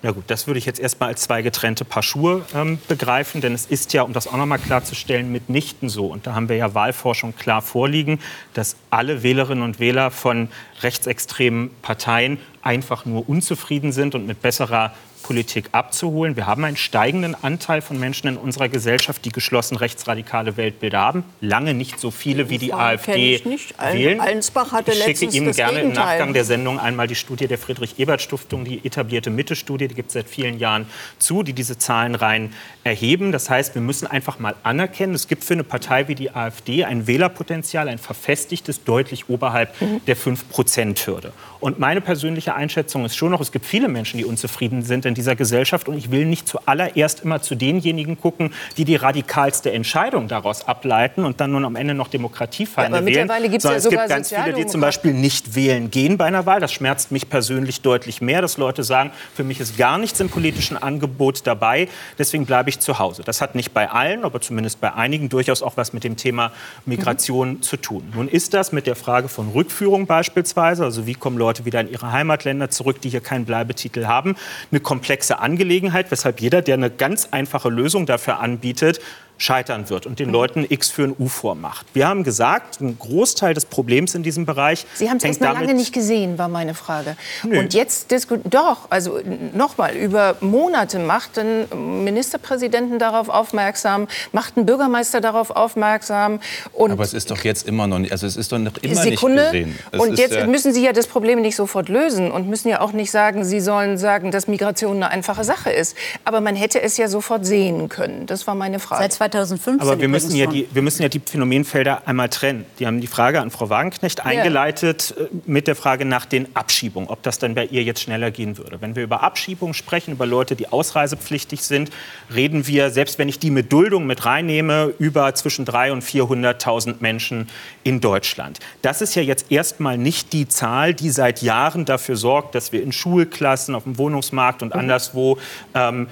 Na gut, das würde ich jetzt erstmal als zwei getrennte Paar Schuhe ähm, begreifen, denn es ist ja, um das auch noch mal klarzustellen, mitnichten so. Und da haben wir ja Wahlforschung klar vorliegen, dass alle Wählerinnen und Wähler von rechtsextremen Parteien einfach nur unzufrieden sind und mit besserer Politik abzuholen. Wir haben einen steigenden Anteil von Menschen in unserer Gesellschaft, die geschlossen rechtsradikale Weltbilder haben. Lange nicht so viele wie die AfD ich nicht. wählen. Allensbach hatte ich schicke Ihnen gerne im Gegenteil. Nachgang der Sendung einmal die Studie der Friedrich-Ebert-Stiftung, die etablierte Mitte-Studie, die gibt es seit vielen Jahren zu, die diese Zahlen rein erheben. Das heißt, wir müssen einfach mal anerkennen, es gibt für eine Partei wie die AfD ein Wählerpotenzial, ein verfestigtes, deutlich oberhalb der 5-Prozent-Hürde. Und meine persönliche Einschätzung ist schon noch, es gibt viele Menschen, die unzufrieden sind in dieser Gesellschaft. Und ich will nicht zuallererst immer zu denjenigen gucken, die die radikalste Entscheidung daraus ableiten und dann nun am Ende noch Demokratiefeinde Ja, wählen. mittlerweile gibt's ja es gibt ganz viele, die zum. Beispiel nicht wählen gehen bei einer Wahl. Das schmerzt mich persönlich deutlich mehr, dass Leute sagen, für mich ist gar nichts im politischen Angebot dabei. Deswegen bleibe ich zu Hause. Das hat nicht bei allen, aber zumindest bei einigen durchaus auch was mit dem Thema Migration zu tun. Nun ist das mit der Frage von Rückführung beispielsweise, also wie kommen Leute wieder in ihre Heimatländer zurück, die hier keinen Bleibetitel haben, eine komplexe Angelegenheit, weshalb jeder, der eine ganz einfache Lösung dafür anbietet, scheitern wird und den Leuten X für ein U vormacht. Wir haben gesagt, ein Großteil des Problems in diesem Bereich Sie haben es erst mal lange nicht gesehen, war meine Frage. Nö. Und jetzt diskutieren, doch, also nochmal, über Monate macht ein Ministerpräsidenten darauf aufmerksam, macht ein Bürgermeister darauf aufmerksam. Und Aber es ist doch jetzt immer noch nicht, also es ist doch noch immer Sekunde. nicht gesehen. Es Und ist, jetzt äh, müssen Sie ja das Problem nicht sofort lösen und müssen ja auch nicht sagen, Sie sollen sagen, dass Migration eine einfache Sache ist. Aber man hätte es ja sofort sehen können. Das war meine Frage. Seit 2015 Aber wir müssen, ja die, wir müssen ja die Phänomenfelder einmal trennen. Die haben die Frage an Frau Wagenknecht eingeleitet äh, mit der Frage nach den Abschiebungen, ob das dann bei ihr jetzt schneller gehen würde. Wenn wir über Abschiebungen sprechen, über Leute, die ausreisepflichtig sind, reden wir, selbst wenn ich die mit Duldung mit reinnehme, über zwischen 300.000 und 400.000 Menschen in Deutschland. Das ist ja jetzt erstmal nicht die Zahl, die seit Jahren dafür sorgt, dass wir in Schulklassen, auf dem Wohnungsmarkt und anderswo ähm,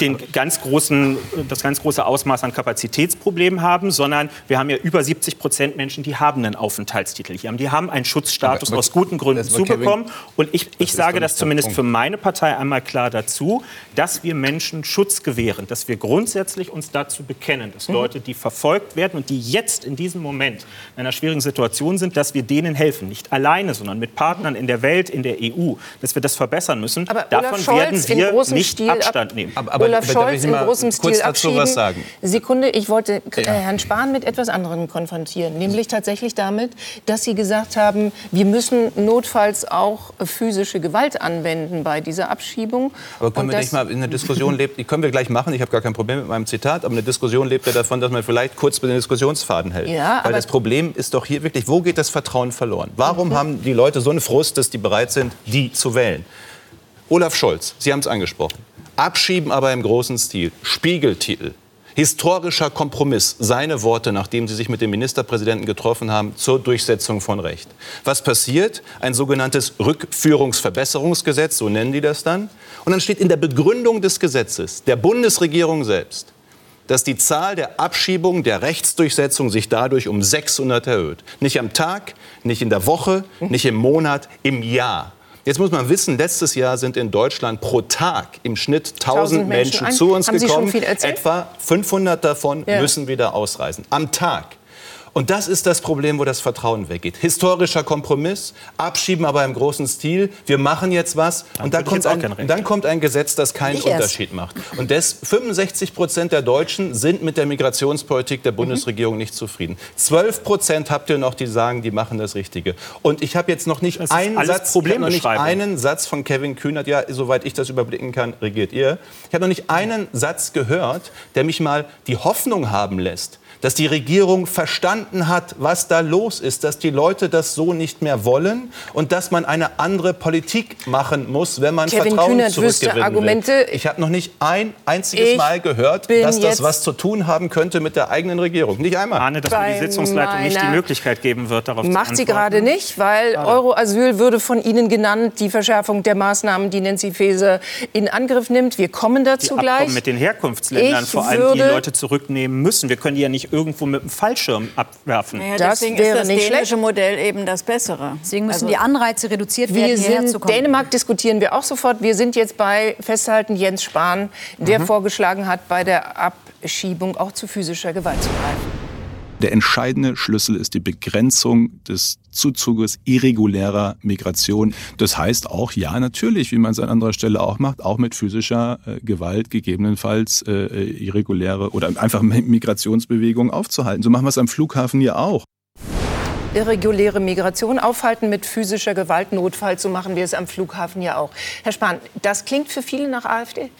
den ganz großen, das ganz große Ausmaß an Kapazitätsproblemen haben, sondern wir haben ja über 70 Prozent Menschen, die haben einen Aufenthaltstitel hier. Die haben einen Schutzstatus Aber- aber- aus guten Gründen aber Kevin, zubekommen. Und ich, ich sage das zumindest Punkt. für meine Partei einmal klar dazu, dass wir Menschen Schutz gewähren, dass wir grundsätzlich uns dazu bekennen, dass Leute, die verfolgt werden und die jetzt in diesem Moment in einer schwierigen Situation sind, dass wir denen helfen. Nicht alleine, sondern mit Partnern in der Welt, in der EU, dass wir das verbessern müssen. Aber Davon Olaf Scholz werden in wir großem nicht Stil ab- Abstand nehmen. Aber- aber- Olaf Scholz Sie in großem kurz Stil dazu abschieben. was sagen? Sekunde, ich wollte äh, Ja. Herrn Spahn mit etwas anderem konfrontieren, nämlich tatsächlich damit, dass Sie gesagt haben, wir müssen notfalls auch physische Gewalt anwenden bei dieser Abschiebung. Aber können Und wir nicht mal in der Diskussion lebt, die können wir gleich machen, ich habe gar kein Problem mit meinem Zitat, aber eine Diskussion lebt ja davon, dass man vielleicht kurz mit den Diskussionsfaden hält. Ja, Weil aber- das Problem ist doch hier wirklich, wo geht das Vertrauen verloren? Warum Mhm. haben die Leute so einen Frust, dass die bereit sind, die zu wählen? Olaf Scholz, Sie haben es angesprochen. Abschieben aber im großen Stil. Spiegeltitel. Historischer Kompromiss, seine Worte, nachdem sie sich mit dem Ministerpräsidenten getroffen haben, zur Durchsetzung von Recht. Was passiert? Ein sogenanntes Rückführungsverbesserungsgesetz, so nennen die das dann. Und dann steht in der Begründung des Gesetzes der Bundesregierung selbst, dass die Zahl der Abschiebungen der Rechtsdurchsetzung sich dadurch um 600 erhöht. Nicht am Tag, nicht in der Woche, nicht im Monat, im Jahr. Jetzt muss man wissen, letztes Jahr sind in Deutschland pro Tag im Schnitt 1000 1000 Menschen Menschen zu uns Haben gekommen. Etwa 500 davon Ja. müssen wieder ausreisen. Am Tag. Und das ist das Problem, wo das Vertrauen weggeht. Historischer Kompromiss, abschieben aber im großen Stil. Wir machen jetzt was. und dann würde ich kommt, ein, dann kommt ein Gesetz, das keinen erst. Unterschied macht. Und des, 65 Prozent der Deutschen sind mit der Migrationspolitik der Bundesregierung nicht zufrieden. 12 Prozent habt ihr noch, die sagen, die machen das Richtige. Und ich habe jetzt noch nicht einen Satz, ich noch nicht einen Satz von Kevin Kühnert, ja, soweit ich das überblicken kann, regiert ihr. Ich habe noch nicht einen Satz gehört, der mich mal die Hoffnung haben lässt, dass die Regierung verstanden hat, was da los ist, dass die Leute das so nicht mehr wollen und dass man eine andere Politik machen muss, wenn man Kevin Vertrauen Kühnert zurückgewinnen Argumente. will. Ich habe noch nicht ein einziges Ich Mal gehört, dass das was zu tun haben könnte mit der eigenen Regierung. Nicht einmal. Ahne, dass mir Bei die Sitzungsleitung nicht die Möglichkeit geben wird, darauf zu Macht sie gerade nicht, weil Euroasyl würde von Ihnen genannt, die Verschärfung der Maßnahmen, die Nancy Faeser in Angriff nimmt. Wir kommen die dazu Abkommen gleich. mit den Herkunftsländern, Ich vor allem die Leute zurücknehmen müssen. Wir können die ja nicht irgendwo mit einem Fallschirm abwerfen. Naja, Das deswegen wäre ist das nicht dänische schlecht. Modell eben das bessere. Deswegen müssen Also- die Anreize reduziert werden, hierher sind, zu kommen. Dänemark diskutieren wir auch sofort. Wir sind jetzt bei Festhalten Jens Spahn, der Mhm. vorgeschlagen hat, bei der Abschiebung auch zu physischer Gewalt zu greifen. Der entscheidende Schlüssel ist die Begrenzung des Zuzuges irregulärer Migration. Das heißt auch, ja, natürlich, wie man es an anderer Stelle auch macht, auch mit physischer äh, Gewalt gegebenenfalls äh, äh irreguläre oder einfach Migrationsbewegungen aufzuhalten. So machen wir es am Flughafen ja auch irreguläre Migration aufhalten mit physischer Gewalt Notfall, so machen wir es am Flughafen ja auch. Herr Spahn, das klingt für viele nach AfD?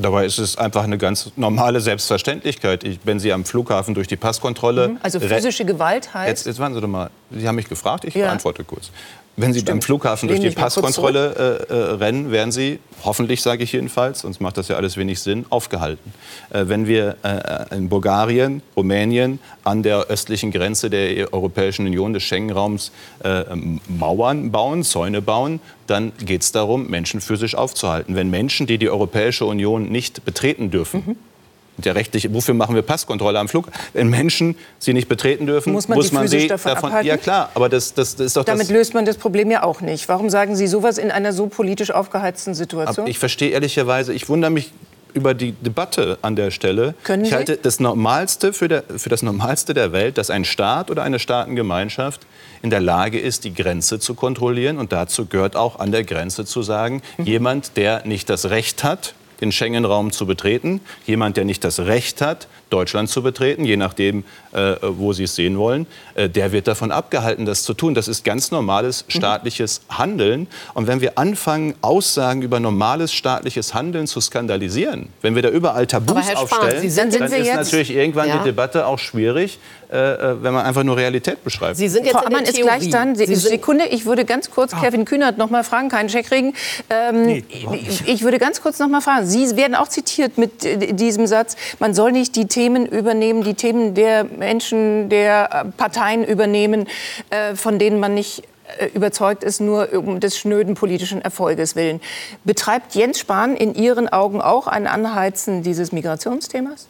Dabei ist es einfach eine ganz normale Selbstverständlichkeit. Ich, wenn Sie am Flughafen durch die Passkontrolle. Mhm. Also physische Gewalt heißt. Jetzt, jetzt warten Sie doch mal. Sie haben mich gefragt, ich ja. beantworte kurz. Wenn Sie Stimmt. beim Flughafen durch die Passkontrolle äh, äh, rennen, werden Sie, hoffentlich sage ich jedenfalls, sonst macht das ja alles wenig Sinn, aufgehalten. Äh, wenn wir äh, in Bulgarien, Rumänien an der östlichen Grenze der Europäischen Union, des Schengen-Raums, äh, Mauern bauen, Zäune bauen, dann geht es darum, Menschen physisch aufzuhalten. Wenn Menschen, die die Europäische Union nicht betreten dürfen, mhm der rechtliche, wofür machen wir Passkontrolle am Flug? Wenn Menschen sie nicht betreten dürfen, muss man, muss man sie davon, davon abhalten? Ja klar, aber das, das, das ist doch Damit das löst man das Problem ja auch nicht. Warum sagen Sie sowas in einer so politisch aufgeheizten Situation? ich verstehe ehrlicherweise, ich wundere mich über die Debatte an der Stelle. Können ich halte das Normalste für, der, für das Normalste der Welt, dass ein Staat oder eine Staatengemeinschaft in der Lage ist, die Grenze zu kontrollieren. Und dazu gehört auch an der Grenze zu sagen, mhm. jemand, der nicht das Recht hat, den Schengen-Raum zu betreten. Jemand, der nicht das Recht hat, Deutschland zu betreten, je nachdem, äh, wo Sie es sehen wollen, äh, der wird davon abgehalten, das zu tun. Das ist ganz normales mhm. staatliches mhm. Handeln. Und wenn wir anfangen, Aussagen über normales staatliches Handeln zu skandalisieren, wenn wir da überall Tabus Spahn, aufstellen, dann, dann ist natürlich irgendwann ja. die Debatte auch schwierig, äh, äh, wenn man einfach nur Realität beschreibt. Sie sind jetzt Frau Ammann ist gleich dann. Sie Sekunde, ich würde ganz kurz ah. Kevin Kühnert noch mal fragen, keinen Check kriegen. Ähm, nee, ich, ich würde ganz kurz noch mal fragen. Sie werden auch zitiert mit äh, diesem Satz, man soll nicht die Themen übernehmen, die Themen der Menschen, der äh, Parteien übernehmen, äh, von denen man nicht überzeugt ist, nur um des schnöden politischen Erfolges willen. Betreibt Jens Spahn in Ihren Augen auch ein Anheizen dieses Migrationsthemas?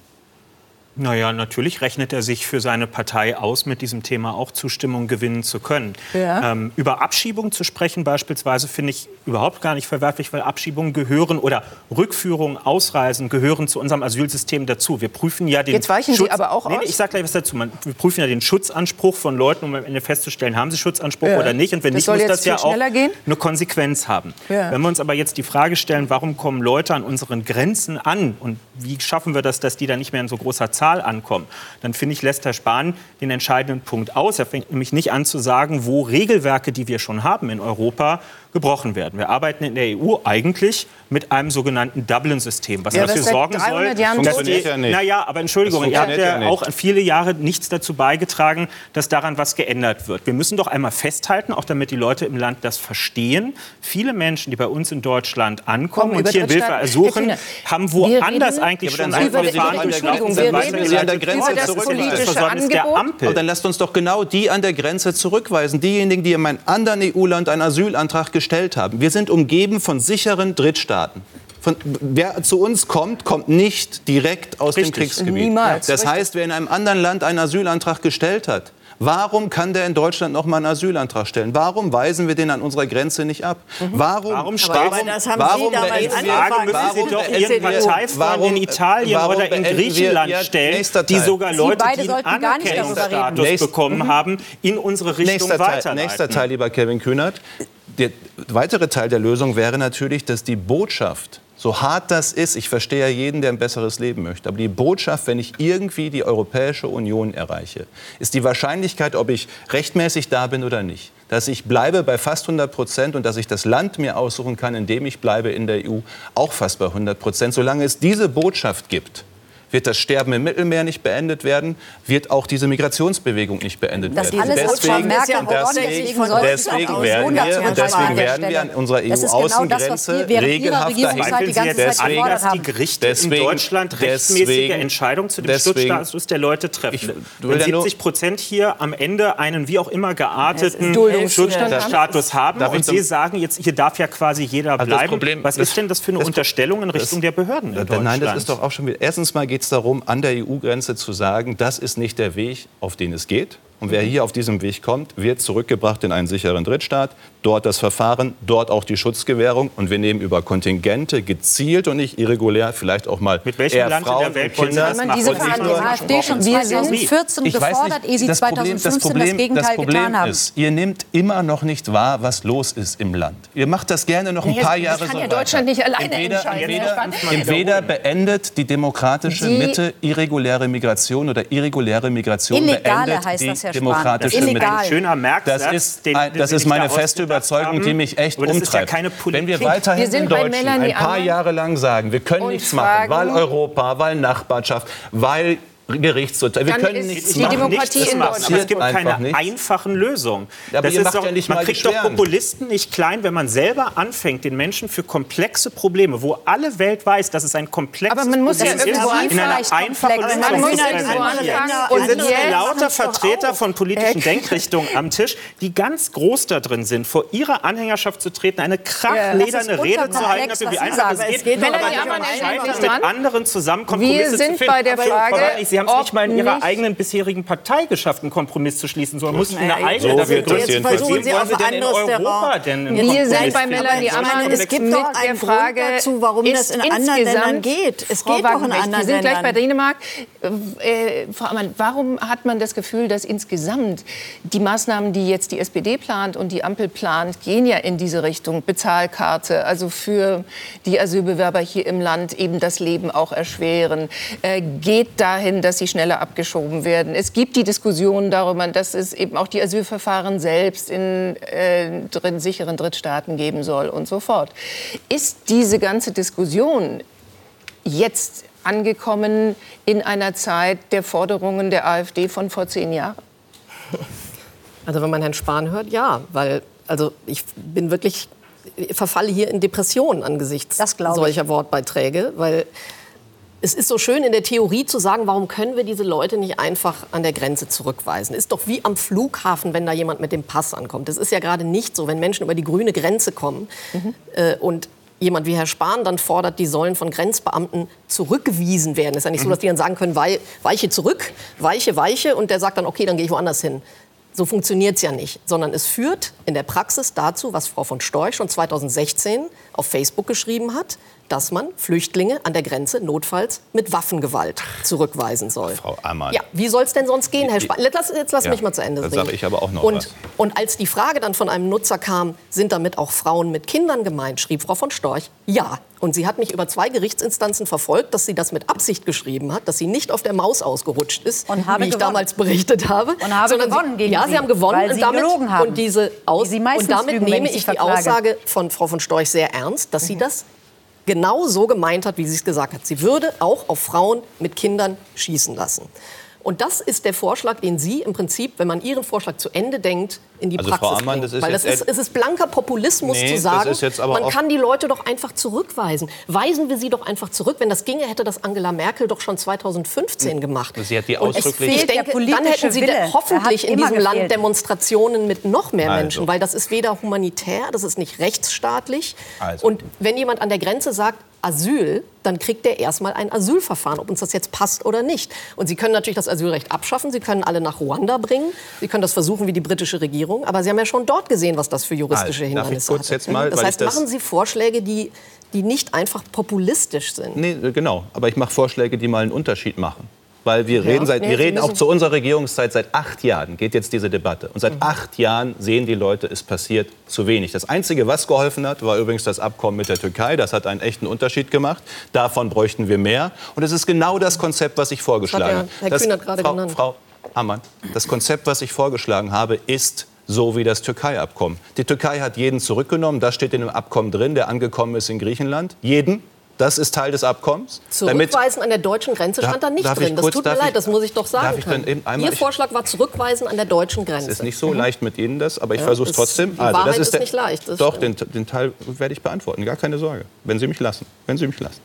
Naja, natürlich rechnet er sich für seine Partei aus, mit diesem Thema auch Zustimmung gewinnen zu können. Ja. Ähm, über Abschiebung zu sprechen beispielsweise finde ich überhaupt gar nicht verwerflich, weil Abschiebungen gehören oder Rückführungen, Ausreisen gehören zu unserem Asylsystem dazu. Wir prüfen ja den Jetzt weichen Schutz, Sie aber auch nee, aus. ich sage gleich was dazu. Man, wir prüfen ja den Schutzanspruch von Leuten, um am Ende festzustellen, haben sie Schutzanspruch ja. oder nicht. Und wenn das nicht, muss das ja auch gehen? eine Konsequenz haben. Ja. Wenn wir uns aber jetzt die Frage stellen, warum kommen Leute an unseren Grenzen an und wie schaffen wir das, dass die dann nicht mehr in so großer Zahl ankommen, dann finde ich, lässt Herr Spahn den entscheidenden Punkt aus. Er fängt nämlich nicht an zu sagen, wo Regelwerke, die wir schon haben in Europa, gebrochen werden. Wir arbeiten in der EU eigentlich mit einem sogenannten Dublin-System, was ja, dafür sorgen soll, dass die, ja nicht. Naja, aber Entschuldigung, ihr habt ja, ja auch viele Jahre nichts dazu beigetragen, dass daran was geändert wird. Wir müssen doch einmal festhalten, auch damit die Leute im Land das verstehen. Viele Menschen, die bei uns in Deutschland ankommen Komm, und hier Hilfe ersuchen, haben woanders eigentlich schon ein Verfahren Entschuldigung, wir reden an der Grenze das politische Angebot. Aber dann lasst uns doch genau die an der Grenze zurückweisen. Diejenigen, die in einem anderen EU-Land einen Asylantrag gestellt haben. Wir sind umgeben von sicheren Drittstaaten. Von, wer zu uns kommt, kommt nicht direkt aus Richtig. dem Kriegsgebiet. Niemals. Das heißt, wer in einem anderen Land einen Asylantrag gestellt hat, Warum kann der in Deutschland noch mal einen Asylantrag stellen? Warum weisen wir den an unserer Grenze nicht ab? Mhm. Warum, warum, warum, das haben warum Sie damals Frage müssen Sie doch Ihren Parteifreund in Italien oder in Griechenland wir, stellen, die sogar Leute, die einen Anerkennungsstatus bekommen mhm. haben, in unsere Richtung nächster weiterleiten. Teil, nächster Teil, lieber Kevin Kühnert. Der weitere Teil der Lösung wäre natürlich, dass die Botschaft so hart das ist, ich verstehe ja jeden, der ein besseres Leben möchte, aber die Botschaft, wenn ich irgendwie die Europäische Union erreiche, ist die Wahrscheinlichkeit, ob ich rechtmäßig da bin oder nicht, dass ich bleibe bei fast 100 Prozent und dass ich das Land mir aussuchen kann, in dem ich bleibe in der EU, auch fast bei 100 Prozent. Solange es diese Botschaft gibt, wird das Sterben im Mittelmeer nicht beendet werden, wird auch diese Migrationsbewegung nicht beendet das werden. Deswegen, deswegen, deswegen, werden wir, deswegen werden wir an unserer EU-Außengrenze genau regelhaft dahin. Deswegen, dass die Gerichte deswegen, in Deutschland rechtmäßige Entscheidungen zu dem deswegen, Schutzstatus der Leute treffen. Ich, Wenn 70 Prozent hier am Ende einen wie auch immer gearteten Schutzstatus haben und Sie sagen, jetzt hier darf ja quasi jeder also bleiben. Was ist denn das für eine Unterstellung in Richtung der Behörden in Deutschland? Nein, das ist doch auch schon wieder. Erstens mal geht es darum, an der EU-Grenze zu sagen, das ist nicht der Weg, auf den es geht. Und wer hier auf diesem Weg kommt, wird zurückgebracht in einen sicheren Drittstaat. Dort das Verfahren, dort auch die Schutzgewährung. Und wir nehmen über Kontingente gezielt und nicht irregulär vielleicht auch mal Mit welchem eher Land in Frauen der Welt und wollen Sie Kinder. das machen? Diese Und nicht Frage nur die AfD schon Wir sind- 2014 Ich gefordert, nicht, ehe sie das Problem, 2015 das Problem, das Gegenteil das Problem getan haben. ist, ihr nehmt immer noch nicht wahr, was los ist im Land. Ihr macht das gerne noch ein Nee, paar das Jahre kann so ja weiter. Deutschland nicht alleine entweder, entscheiden, Entweder, entweder beendet die demokratische Die- Mitte irreguläre Migration oder irreguläre Migration Illegale beendet heißt die das, Herr Das ist Mitte. illegal. Ein schöner Merksatz, Das ist, den- den das ist meine da feste Überzeugung, die haben. mich echt ja umtreibt. keine Wenn wir weiterhin Wir sind in Deutschland ein paar Jahre lang sagen, wir können nichts machen, weil Europa, weil Nachbarschaft, weil Gerichtsurteil, wir Dann können ist nichts die machen. Demokratie nichts in. Deutschland. Aber es gibt keine nichts. einfachen Lösungen. Ja, aber Das ihr ist macht doch, ja nicht man kriegt doch schweren. Populisten nicht klein, wenn man selber anfängt, den Menschen für komplexe Probleme, wo alle Welt weiß, dass es ein komplexes Aber man muss ja Problem irgendwo ist, in einer einfachen. Lösung Man muss anfangen. Und sitzen jetzt- lauter Vertreter von politischen Denkrichtungen am Tisch, die ganz groß da drin sind, vor ihrer Anhängerschaft zu treten, eine krachlederne Rede zu halten, was dafür, wie Sie einfach es geht, es aber mit dran. anderen zusammen Kompromisse Wir sind zu finden. bei der Frage, Sie haben es nicht mal in Ihrer nicht- eigenen bisherigen Partei geschafft, einen Kompromiss zu schließen, sondern mussten eine eigene so dafür gründen. wem versuchen Sie auf denn in anderes Europa denn einen Wir Kompromiss sind bei? Melanie Ammann meine, es gibt mit doch der einen Grund Frage, dazu, warum das ist in anderen insgesamt- Ländern geht. Es geht doch in anderen Wir sind gleich bei. Dänemark. Äh, Frau Ammann, warum hat man das Gefühl, dass insgesamt die Maßnahmen, die jetzt die SPD plant und die Ampel plant, gehen ja in diese Richtung Bezahlkarte, also für die Asylbewerber hier im Land eben das Leben auch erschweren, äh, geht dahin, dass sie schneller abgeschoben werden. Es gibt die Diskussion darüber, dass es eben auch die Asylverfahren selbst in äh, drin, sicheren Drittstaaten geben soll und so fort. Ist diese ganze Diskussion jetzt angekommen in einer Zeit der Forderungen der AfD von vor zehn Jahren? Also wenn man Herrn Spahn hört, ja, weil also ich bin wirklich ich verfalle hier in Depressionen angesichts Das glaube ich. solcher Wortbeiträge, weil es ist so schön in der Theorie zu sagen, warum können wir diese Leute nicht einfach an der Grenze zurückweisen? Ist doch wie am Flughafen, wenn da jemand mit dem Pass ankommt. Das ist ja gerade nicht so, wenn Menschen über die grüne Grenze kommen äh, und jemand wie Herr Spahn dann fordert, die sollen von Grenzbeamten zurückgewiesen werden. Ist ja nicht so, dass die dann sagen können, wei weiche zurück, weiche, weiche und der sagt dann, okay, dann gehe ich woanders hin. So funktioniert es ja nicht, sondern es führt in der Praxis dazu, was Frau von Storch schon 2016 auf Facebook geschrieben hat, dass man Flüchtlinge an der Grenze notfalls mit Waffengewalt zurückweisen soll. Frau Ammann. Ja, wie soll es denn sonst gehen, Herr Spahn? Jetzt lass, jetzt lass Ja, mich mal zu Ende reden. sage ich aber auch noch und, was. und als die Frage dann von einem Nutzer kam, sind damit auch Frauen mit Kindern gemeint, schrieb Frau von Storch, ja. Und sie hat mich über zwei Gerichtsinstanzen verfolgt, dass sie das mit Absicht geschrieben hat, dass sie nicht auf der Maus ausgerutscht ist, Und habe wie ich gewonnen. damals berichtet habe. Und habe sondern gewonnen sie, gegen Ja, Sie, sie haben gewonnen. weil und Sie damit, gelogen haben. Und, diese Aus und damit lügen, nehme ich ich die. Aussage von Frau von Storch sehr ernst, dass sie das genau so gemeint hat, wie sie es gesagt hat. Sie würde auch auf Frauen mit Kindern schießen lassen. Und das ist der Vorschlag, den Sie im Prinzip, wenn man Ihren Vorschlag zu Ende denkt, in die Also, Praxis Frau Ammann, das ist Weil das ist, es ist blanker Populismus Nee, zu sagen, man kann die Leute doch einfach zurückweisen. Weisen wir sie doch einfach zurück. Wenn das ginge, hätte das Angela Merkel doch schon 2015 gemacht. Sie hat die Und es ausdrücklich- ich denke, dann hätten Sie Wille. hoffentlich in diesem Land gefehlt. Demonstrationen mit noch mehr Also. Menschen, weil das ist weder humanitär, das ist nicht rechtsstaatlich. Also. Und wenn jemand an der Grenze sagt, Asyl, dann kriegt er erstmal ein Asylverfahren, ob uns das jetzt passt oder nicht. Und Sie können natürlich das Asylrecht abschaffen, Sie können alle nach Ruanda bringen, Sie können das versuchen wie die britische Regierung, aber Sie haben ja schon dort gesehen, was das für juristische Also, Hindernisse hat. jetzt mal, das heißt, das- machen Sie Vorschläge, die, die nicht einfach populistisch sind. Nee, äh, genau. Aber ich mache Vorschläge, die mal einen Unterschied machen. Weil wir reden, seit, Nee, wir reden auch zu unserer Regierungszeit seit acht Jahren, geht jetzt diese Debatte. Und seit Mhm. acht Jahren sehen die Leute, es passiert zu wenig. Das Einzige, was geholfen hat, war übrigens das Abkommen mit der Türkei. Das hat einen echten Unterschied gemacht. Davon bräuchten wir mehr. Und es ist genau das Konzept, was ich vorgeschlagen hat habe. ja Herr Das- Kühnert gerade Frau, genannt. Frau Ammann, das Konzept, was ich vorgeschlagen habe, ist so wie das Türkei-Abkommen. Die Türkei hat jeden zurückgenommen. Das steht in dem Abkommen drin, der angekommen ist in Griechenland. Jeden. Das ist Teil des Abkommens. Zurückweisen an der deutschen Grenze stand da nicht drin. Das kurz- tut mir darf ich- leid, das muss ich doch sagen ich können. einmal- Ihr Vorschlag war Zurückweisen an der deutschen Grenze. Es ist nicht so leicht mit Ihnen das, aber ich Ja, versuche es das- trotzdem. die Wahrheit ist der- nicht leicht, das Doch, den, den Teil werde ich beantworten, gar keine Sorge. Wenn Sie mich lassen. Wenn Sie mich lassen.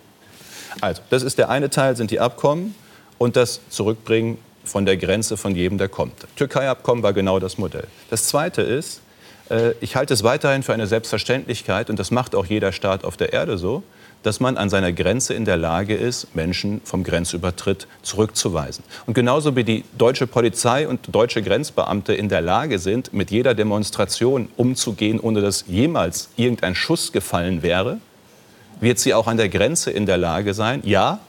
Also, das ist der eine Teil, sind die Abkommen und das Zurückbringen von der Grenze von jedem, der kommt. Türkei-Abkommen war genau das Modell. Das zweite ist, Äh, ich halte es weiterhin für eine Selbstverständlichkeit, und das macht auch jeder Staat auf der Erde so, dass man an seiner Grenze in der Lage ist, Menschen vom Grenzübertritt zurückzuweisen. Und genauso wie die deutsche Polizei und deutsche Grenzbeamte in der Lage sind, mit jeder Demonstration umzugehen, ohne dass jemals irgendein Schuss gefallen wäre, wird sie auch an der Grenze in der Lage sein, ja,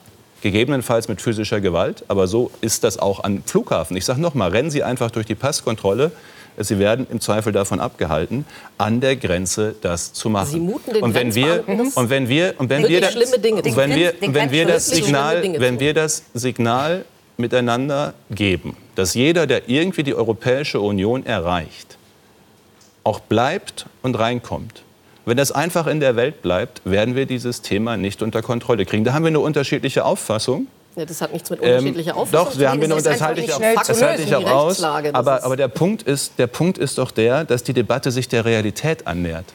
gegebenenfalls mit physischer Gewalt, aber so ist das auch am Flughafen. Ich sage nochmal, rennen Sie einfach durch die Passkontrolle, Sie werden im Zweifel davon abgehalten, an der Grenze das zu machen. Sie muten den und wenn wir und wenn wir und wenn wir das, schlimme Dinge und wenn wir und wenn wir das Signal wenn wir das Signal miteinander geben, dass jeder, der irgendwie die Europäische Union erreicht, auch bleibt und reinkommt. Wenn das einfach in der Welt bleibt, werden wir dieses Thema nicht unter Kontrolle kriegen. Da haben wir eine unterschiedliche Auffassung. Ja, das hat nichts mit unterschiedlicher ähm, Auffassung Doch, wir haben genau, das halte ich auch, das halte ich auch aus. Aber, aber der, Punkt ist, der Punkt ist doch der, dass die Debatte sich der Realität annähert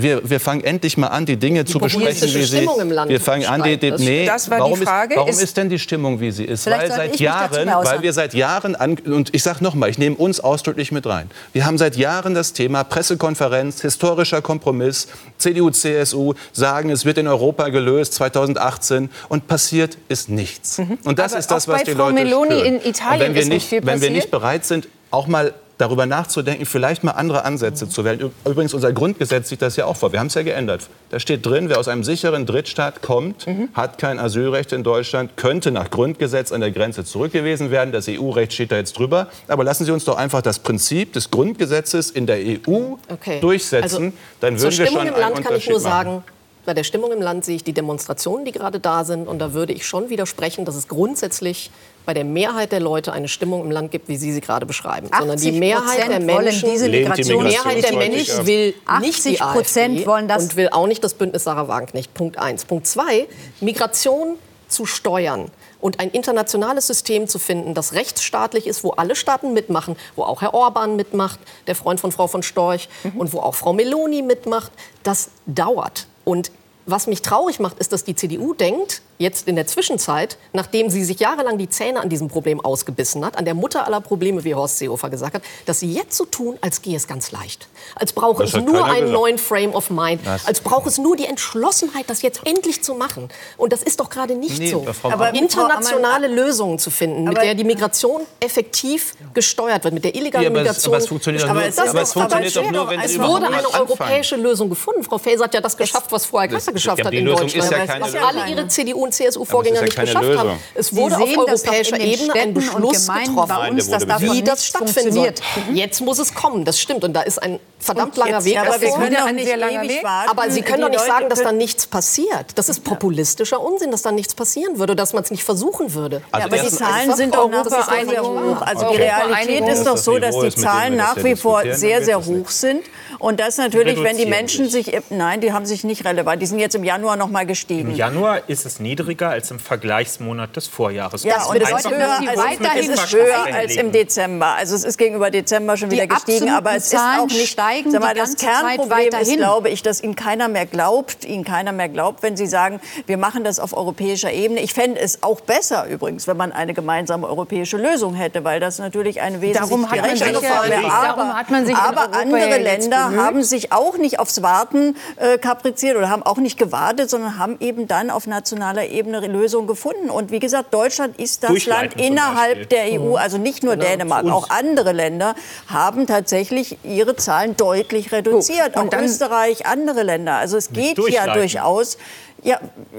wir, wir fangen endlich mal an, die Dinge die zu besprechen, wie sie. Stimmung im Land wir fangen an, die, die nee, das war warum die Frage. Ist, warum ist, ist denn die Stimmung, wie sie ist? Weil seit Jahren, weil wir seit Jahren an, und ich sage noch mal, ich nehme uns ausdrücklich mit rein. Wir haben seit Jahren das Thema Pressekonferenz, historischer Kompromiss, CDU, CSU sagen, es wird in Europa gelöst 2018 und passiert ist nichts. Mhm. Und das Aber ist das, was die Frau Leute Meloni spüren. in Italien und wenn wir nicht wenn wir nicht bereit sind, auch mal darüber nachzudenken, vielleicht mal andere Ansätze zu wählen. Übrigens, unser Grundgesetz sieht das ja auch vor. Wir haben es ja geändert. Da steht drin, wer aus einem sicheren Drittstaat kommt, mhm. hat kein Asylrecht in Deutschland, könnte nach Grundgesetz an der Grenze zurückgewiesen werden. Das EU-Recht steht da jetzt drüber. Aber lassen Sie uns doch einfach das Prinzip des Grundgesetzes in der EU okay. durchsetzen. Also, Dann würden wir schon im Land kann ich nur sagen, bei der Stimmung im Land sehe ich die Demonstrationen, die gerade da sind. Und da würde ich schon widersprechen, dass es grundsätzlich bei der Mehrheit der Leute eine Stimmung im Land gibt, wie Sie sie gerade beschreiben. Sondern die Mehrheit der Menschen, diese Migration, die Mehrheit der Menschen will nicht die AfD wollen das und will auch nicht das Bündnis Sarah Wagenknecht. Punkt eins. Punkt zwei, Migration zu steuern und ein internationales System zu finden, das rechtsstaatlich ist, wo alle Staaten mitmachen, wo auch Herr Orban mitmacht, der Freund von Frau von Storch, mhm. und wo auch Frau Meloni mitmacht, das dauert. Und was mich traurig macht, ist, dass die CDU denkt, jetzt in der Zwischenzeit, nachdem sie sich jahrelang die Zähne an diesem Problem ausgebissen hat, an der Mutter aller Probleme, wie Horst Seehofer gesagt hat, dass sie jetzt so tun, als gehe es ganz leicht. Als brauche es nur einen gesagt. neuen Frame of mind. Das als brauche es nur die Entschlossenheit, das jetzt endlich zu machen. Und das ist doch gerade nicht nee, so. Aber internationale aber, Lösungen zu finden, mit der die Migration effektiv gesteuert wird, mit der illegalen ja, aber Migration. Es, aber es funktioniert, aber nur, das aber es funktioniert doch nur, wenn Es wurde eine europäische Lösung gefunden. Frau Faeser hat ja das geschafft, was vorher Kasser geschafft hat in Deutschland. was alle ihre CDU und CSU-Vorgänger ja nicht geschafft Lösung. haben. Es wurde auf europäischer Ebene ein Beschluss getroffen, uns, dass wie das stattfinden soll. Jetzt muss es kommen, das stimmt. Und da ist ein verdammt langer jetzt, Weg. Ja, aber, wir können nicht ewig warten. aber Sie können doch nicht sagen, dass da nichts passiert. Das ist populistischer Unsinn, dass da nichts passieren würde, dass man es nicht versuchen würde. Also ja, aber die Zahlen sind doch nach wie sehr hoch. Also die Realität ist doch so, dass die Zahlen nach wie vor sehr, sehr hoch sind. Und das natürlich, wenn die Menschen sich, nein, die haben sich nicht relevant, die sind jetzt im Januar noch mal gestiegen. Im Januar ist es niedriger als im Vergleichsmonat des Vorjahres. Ja, und es ist höher, also es ist höher als im Dezember. Also es ist gegenüber Dezember schon wieder gestiegen, aber es ist auch nicht steigen sag mal, das Kernproblem ist, glaube ich, dass Ihnen keiner mehr glaubt, Ihnen keiner mehr glaubt, wenn Sie sagen, wir machen das auf europäischer Ebene. Ich fände es auch besser übrigens, wenn man eine gemeinsame europäische Lösung hätte, weil das natürlich eine wesentlich darum gerechtere Form wäre. Aber, hat man sich aber andere Länder haben sich auch nicht aufs Warten äh, kapriziert oder haben auch nicht gewartet, sondern haben eben dann auf nationaler Ebene Lösungen gefunden. Und wie gesagt, Deutschland ist das Land innerhalb der EU, mhm. also nicht nur genau. Dänemark, auch andere Länder haben tatsächlich ihre Zahlen deutlich reduziert. So, auch Österreich, andere Länder. Also es geht ja durchaus. Ja,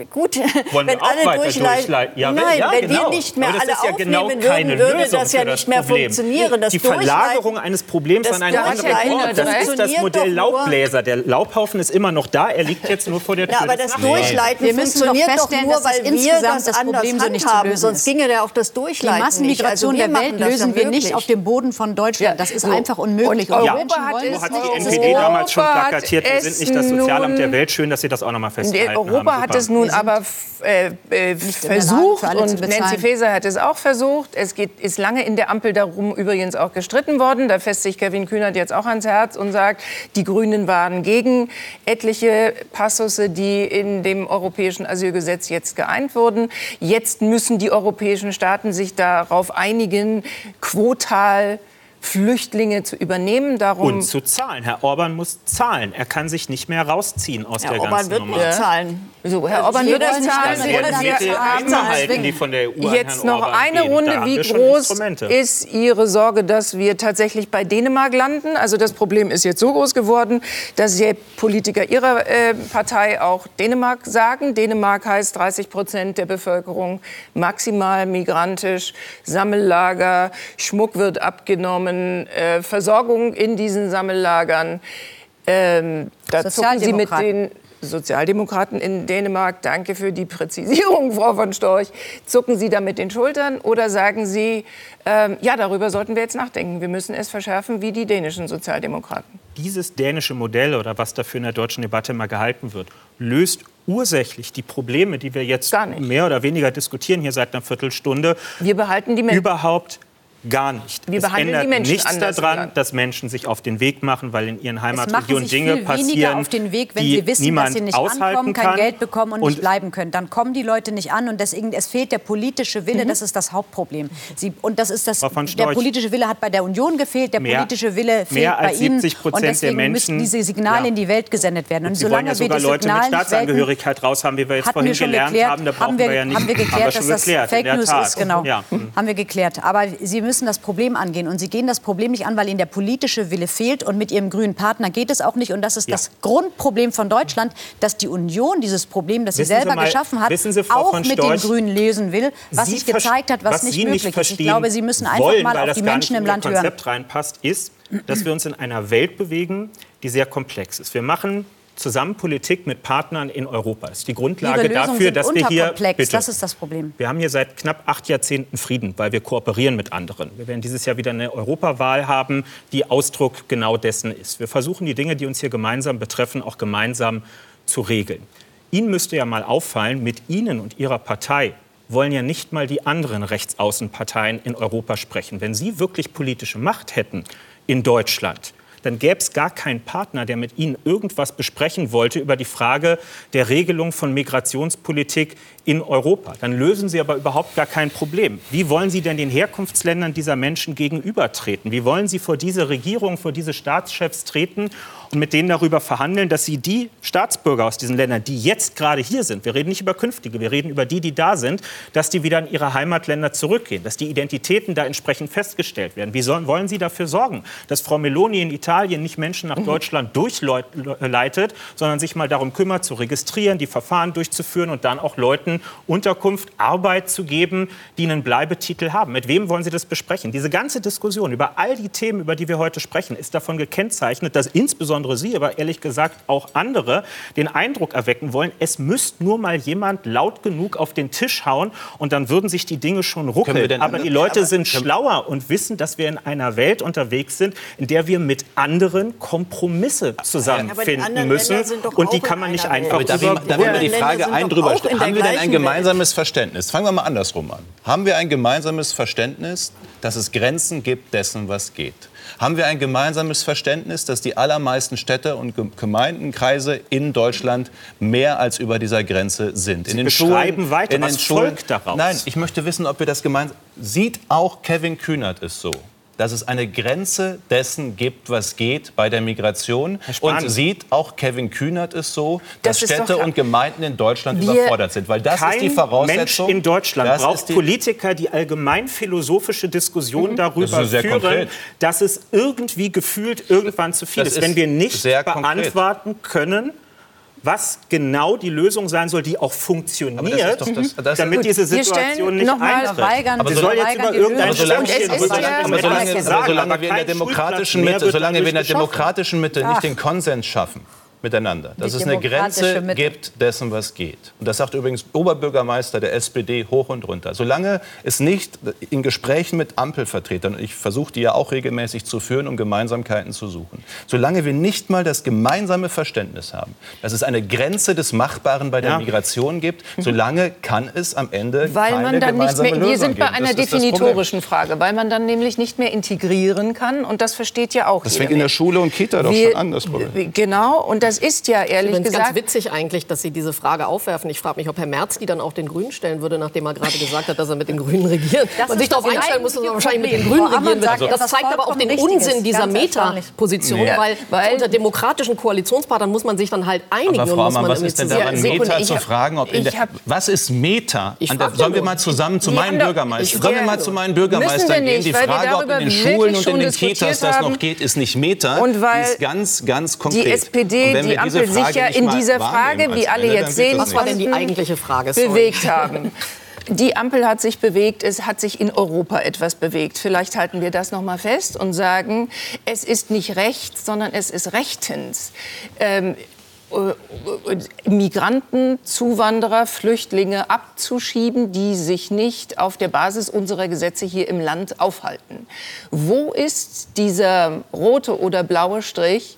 gut, Wollen wenn alle durchleiten. Ja, Nein, ja, wenn genau. wir nicht mehr alle ja genau würden, würde das ja nicht mehr Problem. funktionieren. Das die Verlagerung eines Problems an einen anderen Ort, das ist das Modell Laubbläser. Der Laubhaufen ist immer noch da, er liegt jetzt nur vor der Tür. Ja, aber das Durchleiten wir funktioniert doch nur, weil wir das, das Problem so nicht haben. Sonst ginge ja auch das Durchleiten Die Massenmigration also der Welt lösen wir nicht auf dem Boden von Deutschland. Das ist einfach unmöglich. Und Europa hat die NPD damals schon plakatiert, wir sind nicht das Sozialamt der Welt. Schön, dass Sie das auch noch mal festhalten haben. Europa hat es nun aber äh, äh, versucht und Nancy Faeser hat es auch versucht. Es geht, ist lange in der Ampel darum übrigens auch gestritten worden. Da fässt sich Kevin Kühnert jetzt auch ans Herz und sagt, die Grünen waren gegen etliche Passusse, die in dem europäischen Asylgesetz jetzt geeint wurden. Jetzt müssen die europäischen Staaten sich darauf einigen, quotal Flüchtlinge zu übernehmen. Darum und zu zahlen. Herr Orban muss zahlen. Er kann sich nicht mehr rausziehen aus Herr der Orban ganzen wird Nummer. zahlen. So, Herr Also Orban wird das zahlen. Sie werden die einbehalten, die von der EU Jetzt noch Orban eine gehen. Da Runde. Wie groß ist Ihre Sorge, dass wir tatsächlich bei Dänemark landen? Also das Problem ist jetzt so groß geworden, dass die Politiker Ihrer äh, Partei auch Dänemark sagen. Dänemark heißt 30 Prozent der Bevölkerung maximal migrantisch, Sammellager, Schmuck wird abgenommen, äh, Versorgung in diesen Samellagern. Ähm, da zucken Sie mit den Sozialdemokraten in Dänemark, danke für die Präzisierung, Frau von Storch, zucken Sie da mit den Schultern oder sagen Sie, ähm, ja, darüber sollten wir jetzt nachdenken, wir müssen es verschärfen wie die dänischen Sozialdemokraten? Dieses dänische Modell oder was dafür in der deutschen Debatte mal gehalten wird, löst ursächlich die Probleme, die wir jetzt mehr oder weniger diskutieren hier seit einer Viertelstunde, Wir behalten die Menschen. überhaupt gar nicht. Wir es behandeln ändert die Menschen nichts anders daran, Land. dass Menschen sich auf den Weg machen, weil in ihren Heimatregionen Dinge passieren, auf den Weg, wenn die sie wissen, niemand dass sie nicht aushalten ankommen, kein kann. Geld bekommen und, nicht bleiben können. Dann kommen die Leute nicht an und deswegen, es fehlt der politische Wille, das ist das Hauptproblem. Sie, und das ist das, der politische Wille hat bei der Union gefehlt, der mehr- politische Wille fehlt mehr als bei Ihnen. 70 Prozent und der deswegen müssen Menschen- diese Signale Ja. in die Welt gesendet werden. Und Sie wollen solange ja wir sogar die Leute Signale mit Staatsangehörigkeit raus haben, wie wir jetzt vorhin wir gelernt geklärt, haben. Da brauchen haben wir, wir ja nicht. haben wir wir geklärt, dass das Fake News ist, genau. Ja. Haben wir geklärt. Aber Sie müssen das Problem angehen. Und Sie gehen das Problem nicht an, weil Ihnen der politische Wille fehlt. Und mit Ihrem grünen Partner geht es auch nicht. Und das ist Ja. das Grundproblem von Deutschland, dass die Union dieses Problem, das sie Wissen Sie selber mal- geschaffen hat, Sie, auch mit Storch, den Grünen lösen will, was Sie sich gezeigt hat, was, was nicht Sie möglich ist. Ich glaube, Sie müssen einfach wollen, mal auf das die Menschen nicht im Land hören. Konzept reinpasst, ist, dass wir uns in einer Welt bewegen, die sehr komplex ist. Wir machen zusammen Politik mit Partnern in Europa. Das ist die Grundlage dafür, dass wir hier bitte, Das ist das Problem. wir haben hier seit knapp acht Jahrzehnten Frieden, weil wir kooperieren mit anderen. Wir werden dieses Jahr wieder eine Europawahl haben, die Ausdruck genau dessen ist. Wir versuchen die Dinge, die uns hier gemeinsam betreffen, auch gemeinsam zu regeln. Ihnen müsste ja mal auffallen, mit Ihnen und Ihrer Partei wollen ja nicht mal die anderen Rechtsaußenparteien in Europa sprechen. Wenn Sie wirklich politische Macht hätten in Deutschland, dann gäbe es gar keinen Partner, der mit Ihnen irgendwas besprechen wollte über die Frage der Regelung von Migrationspolitik in Europa. Dann lösen Sie aber überhaupt gar kein Problem. Wie wollen Sie denn den Herkunftsländern dieser Menschen gegenübertreten? Wie wollen Sie vor diese Regierung, vor diese Staatschefs treten und mit denen darüber verhandeln, dass Sie die Staatsbürger aus diesen Ländern, die jetzt gerade hier sind, wir reden nicht über künftige, wir reden über die, die da sind, dass die wieder in ihre Heimatländer zurückgehen, dass die Identitäten da entsprechend festgestellt werden. Wie sollen, wollen Sie dafür sorgen, dass Frau Meloni in Italien nicht Menschen nach Deutschland durchleitet, sondern sich mal darum kümmert, zu registrieren, die Verfahren durchzuführen und dann auch Leuten Unterkunft, Arbeit zu geben, die einen Bleibetitel haben? Mit wem wollen Sie das besprechen? Diese ganze Diskussion über all die Themen, über die wir heute sprechen, ist davon gekennzeichnet, dass insbesondere Sie, aber ehrlich gesagt auch andere, den Eindruck erwecken wollen, es müsste nur mal jemand laut genug auf den Tisch hauen und dann würden sich die Dinge schon wir ruckeln. denn- Aber die Leute aber- sind schlauer und wissen, dass wir in einer Welt unterwegs sind, in der wir mit anderen Kompromisse zusammenfinden müssen. Und die kann man nicht einfach Aber darf darf ich mal die Frage ein drüber Haben wir denn ein gemeinsames Verständnis? Fangen wir mal andersrum an. Haben wir ein gemeinsames Verständnis, dass es Grenzen gibt dessen, was geht? Haben wir ein gemeinsames Verständnis, dass die allermeisten Städte und Ge- Gemeindenkreise in Deutschland mehr als über dieser Grenze sind? Sie beschreiben weiter. in den Was Schulen- folgt daraus? Nein, ich möchte wissen, ob wir das gemeinsam. Sieht auch Kevin Kühnert es so? Dass es eine Grenze dessen gibt, was geht bei der Migration. Und sieht auch Kevin Kühnert es so, Das dass ist Städte und Gemeinden in Deutschland Wir- überfordert sind. Weil das ist die Voraussetzung. Mensch in Deutschland das braucht ist die- Politiker, die allgemein philosophische Diskussionen darüber Das ist sehr führen, konkret. dass es irgendwie gefühlt irgendwann zu viel Das ist. ist Wenn wir nicht sehr konkret. beantworten können, was genau die Lösung sein soll, die auch funktioniert, das das- das- damit diese Situation nicht noch mal eintritt. verweigern- Aber Sie soll jetzt über irgendein aber solange, wir in der demokratischen Mitte, wird solange wir in der dadurch geschaffen. demokratischen Mitte Ach. nicht den Konsens schaffen miteinander, dass Die es eine Grenze Mitte. gibt dessen, was geht. Und das sagt übrigens Oberbürgermeister der SPD hoch und runter. Solange es nicht in Gesprächen mit Ampelvertretern, und ich versuche die ja auch regelmäßig zu führen, um Gemeinsamkeiten zu suchen, solange wir nicht mal das gemeinsame Verständnis haben, dass es eine Grenze des Machbaren bei der Ja. Migration gibt, solange kann es am Ende Weil keine man dann nicht gemeinsame mehr, Lösung wir sind bei einer Das das definitorischen Frage, weil man dann nämlich nicht mehr integrieren kann und das versteht ja auch Das fängt in der. Schule und Kita doch Wir- schon an, das Problem. Genau, und da das ist ja ehrlich ich gesagt ganz witzig eigentlich, dass Sie diese Frage aufwerfen. Ich frage mich, ob Herr Merz die dann auch den Grünen stellen würde, nachdem er gerade gesagt hat, dass er mit den Grünen regiert. Das Man sich darauf einstellen muss, dass man wahrscheinlich mit den. Grünen Ammann regieren wird. Das zeigt aber auch den. Unsinn dieser. Meta-Position, Ja. weil, Weil- unter demokratischen Koalitionspartnern muss man sich dann halt einigen Aber und Frau muss Mann, man was ist denn daran Meta zu fragen? Ob in der, was ist Meta? Der, sollen wir mal zusammen zu meinen Bürgermeistern, ich- sollen wir mal zu meinen Bürgermeistern gehen? Die Frage, ob in den Schulen und in den Kitas das noch geht, ist nicht Meta. Und weil die ist ganz, ganz konkret. die SPD, Und wenn die Ampel sich ja in dieser Frage, wie alle jetzt sehen Was war denn die eigentliche Frage? Sorry. bewegt haben. Die Ampel hat sich bewegt, es hat sich in Europa etwas bewegt. Vielleicht halten wir das noch mal fest und sagen, es ist nicht rechts, sondern es ist rechtens. Ähm, äh, Migranten, Zuwanderer, Flüchtlinge abzuschieben, die sich nicht auf der Basis unserer Gesetze hier im Land aufhalten. Wo ist dieser rote oder blaue Strich,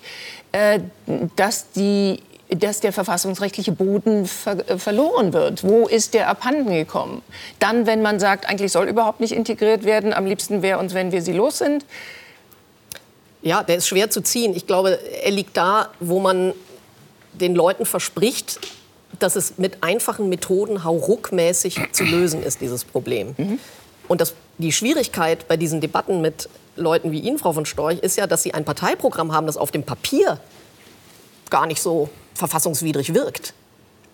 äh, dass die dass der verfassungsrechtliche Boden ver äh, verloren wird. Wo ist der abhanden gekommen? Dann, wenn man sagt, eigentlich soll überhaupt nicht integriert werden, am liebsten wäre uns, wenn wir sie los sind. Ja, der ist schwer zu ziehen. Ich glaube, er liegt da, wo man den Leuten verspricht, dass es mit einfachen Methoden hauruckmäßig zu lösen ist, dieses Problem. Und das, die Schwierigkeit bei diesen Debatten mit Leuten wie Ihnen, Frau von Storch, ist ja, dass Sie ein Parteiprogramm haben, das auf dem Papier gar nicht so verfassungswidrig wirkt.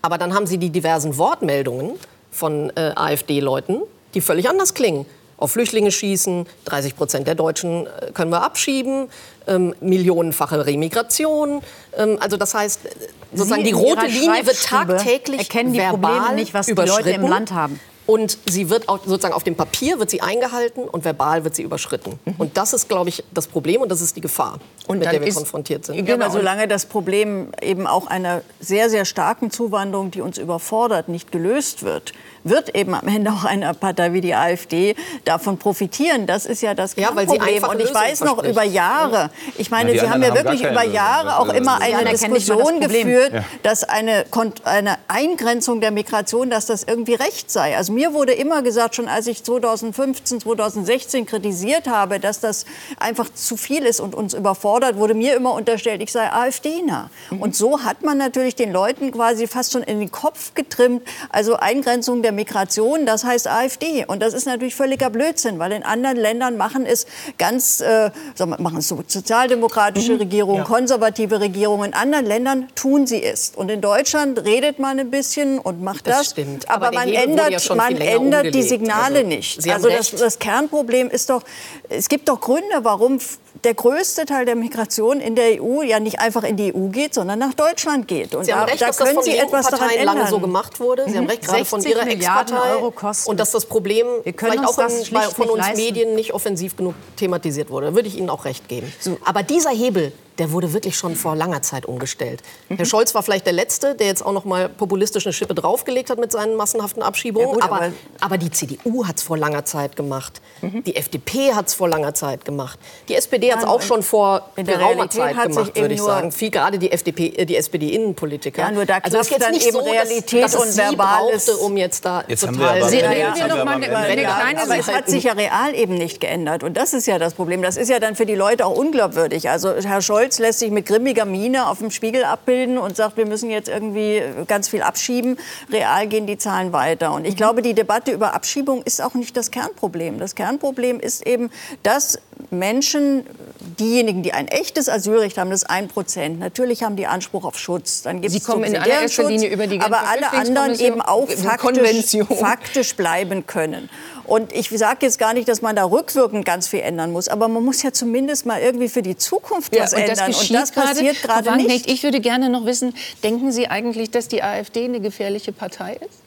Aber dann haben Sie die diversen Wortmeldungen von äh, AfD-Leuten, die völlig anders klingen. Auf Flüchtlinge schießen, 30 Prozent der Deutschen äh, können wir abschieben, ähm, millionenfache Remigration. Ähm, also das heißt, äh, sozusagen Sie die rote Linie wird tagtäglich erkennen die verbal Probleme nicht, was die Leute im Land haben. Und sie wird auch sozusagen auf dem Papier wird sie eingehalten und verbal wird sie überschritten. Und das ist, glaube ich, das Problem und das ist die Gefahr, Und mit der wir ist- konfrontiert sind. Genau. aber solange das Problem eben auch einer sehr, sehr starken Zuwanderung, die uns überfordert, nicht gelöst wird, wird eben am Ende auch eine Partei wie die AfD davon profitieren. Das ist ja das Ja, weil sie Kernproblem. einfache Und ich weiß noch verspricht. über Jahre, ich meine, Ja, Sie haben ja haben wirklich gar über Jahre Lösung. auch Das- immer eine das Diskussion Problem. geführt, Ja. dass eine, eine Eingrenzung der Migration, dass das irgendwie recht sei. Also mir wurde immer gesagt, schon als ich 2015, 2016 kritisiert habe, dass das einfach zu viel ist und uns überfordert, wurde mir immer unterstellt, ich sei AfD-nah. Und so hat man natürlich den Leuten quasi fast schon in den Kopf getrimmt, also Eingrenzung der Migration, das heißt AfD. Und das ist natürlich völliger Blödsinn, weil in anderen Ländern machen es ganz, äh, machen es so sozialdemokratische Regierungen, konservative Regierungen. In anderen Ländern tun sie es. Und in Deutschland redet man ein bisschen und macht Das das. stimmt. Aber, Aber der man ändert, ja man ändert die. Signale Also, nicht. Also das, das Kernproblem ist doch, es gibt doch Gründe, warum der größte Teil der Migration in der EU ja nicht einfach in die EU geht, sondern nach Deutschland geht. Und Sie haben da, recht, da dass das können von Sie etwas daran Parteien ändern. lange so gemacht wurde. Sie haben recht, gerade von 60 Ihrer Ex-Partei. Und dass das Problem vielleicht auch in, bei, von uns leisten. Medien nicht offensiv genug thematisiert wurde. Da würde ich Ihnen auch recht geben. Aber dieser Hebel, der wurde wirklich schon vor langer Zeit umgestellt. Mhm. Herr Scholz war vielleicht der Letzte, der jetzt auch noch mal populistisch eine Schippe draufgelegt hat mit seinen massenhaften Abschiebungen. Ja gut, aber, aber- Mhm. aber die CDU hat es vor langer Zeit gemacht. Die FDP hat es vor langer Zeit gemacht. Die SPD hat es Ja, auch schon vor in der geraumer Realität Zeit hat sich gemacht, würde ich sagen. Viel gerade die FDP, äh, die SPD-Innenpolitiker. Ja, nur da also es ist jetzt dann nicht eben so, Realität dass und brauchte, um jetzt da Jetzt haben total... wir aber- Ja, ja, wir aber noch mal am eine, Ende- eine Ja, kleine Aber es hat sich ja real eben nicht geändert. Und das ist ja das Problem. Das ist ja dann für die Leute auch unglaubwürdig. Also Herr Scholz lässt sich mit grimmiger Miene auf dem Spiegel abbilden und sagt, wir müssen jetzt irgendwie ganz viel abschieben. Real gehen die Zahlen weiter. Und ich glaube, die Debatte über Abschiebung ist auch nicht das Kernproblem. Das Kernproblem ist eben, dass Menschen, diejenigen, die ein echtes Asylrecht haben, das ist ein Prozent. Natürlich haben die Anspruch auf Schutz. Dann gibt Sie es kommen in allererster Linie über die aber alle anderen eben auch faktisch, faktisch bleiben können. Und ich sage jetzt gar nicht, dass man da rückwirkend ganz viel ändern muss, aber man muss ja zumindest mal irgendwie für die Zukunft Ja, was und das ändern. geschieht und das passiert Frau gerade nicht. Ich würde gerne noch wissen, denken Sie eigentlich, dass die AfD eine gefährliche Partei ist?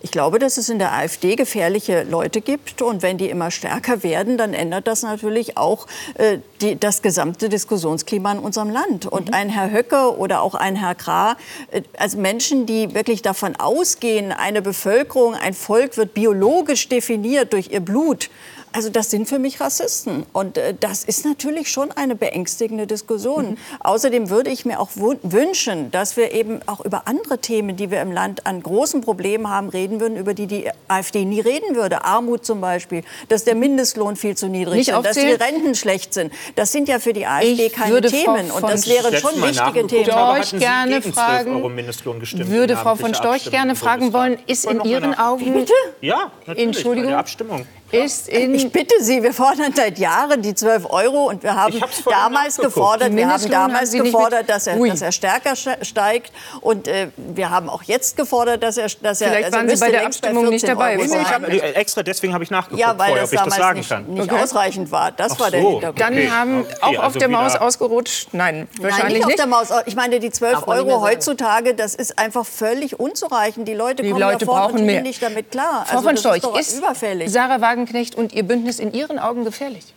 Ich glaube, dass es in der AfD gefährliche Leute gibt. Und wenn die immer stärker werden, dann ändert das natürlich auch äh, die, das gesamte Diskussionsklima in unserem Land. Und ein Herr Höcke oder auch ein Herr Krah, äh, also Menschen, die wirklich davon ausgehen, eine Bevölkerung, ein Volk wird biologisch definiert durch ihr Blut. Also das sind für mich Rassisten. Und äh, das ist natürlich schon eine beängstigende Diskussion. Mhm. Außerdem würde ich mir auch wünschen, dass wir eben auch über andere Themen, die wir im Land an großen Problemen haben, reden würden, über die die AfD nie reden würde. Armut zum Beispiel, dass der Mindestlohn viel zu niedrig ist, dass die Renten schlecht sind. Das sind ja für die AfD ich keine Themen. Und das wären schon wichtige Themen. Storch gerne fragen, würde Frau von Storch gerne fragen wollen, ist in Ihren Augen... Bitte? Ja, natürlich. Entschuldigung. Abstimmung ist in ich bitte Sie, wir fordern seit Jahren die 12 Euro und wir haben damals gefordert, wir haben damals gefordert, dass er, dass er stärker steigt und äh, wir haben auch jetzt gefordert, dass er, dass er Vielleicht also waren Sie bei der Abstimmung bei nicht dabei. Nee, ich hab, extra deswegen habe ich nachgeguckt, ja, weil vorher, das damals das nicht, nicht okay. ausreichend war. Das Ach war der so, Hintergrund. Dann okay. haben auch okay, also auf der Maus ausgerutscht. Nein, wahrscheinlich Nein, nicht. Auf der Maus. Ich meine, die 12 Euro heutzutage, das ist einfach völlig unzureichend. Die Leute die kommen Leute davon brauchen mehr. nicht damit klar. Frau von Storch, ist Sarah Wagenknecht und ihr Bündnis in Ihren Augen gefährlich?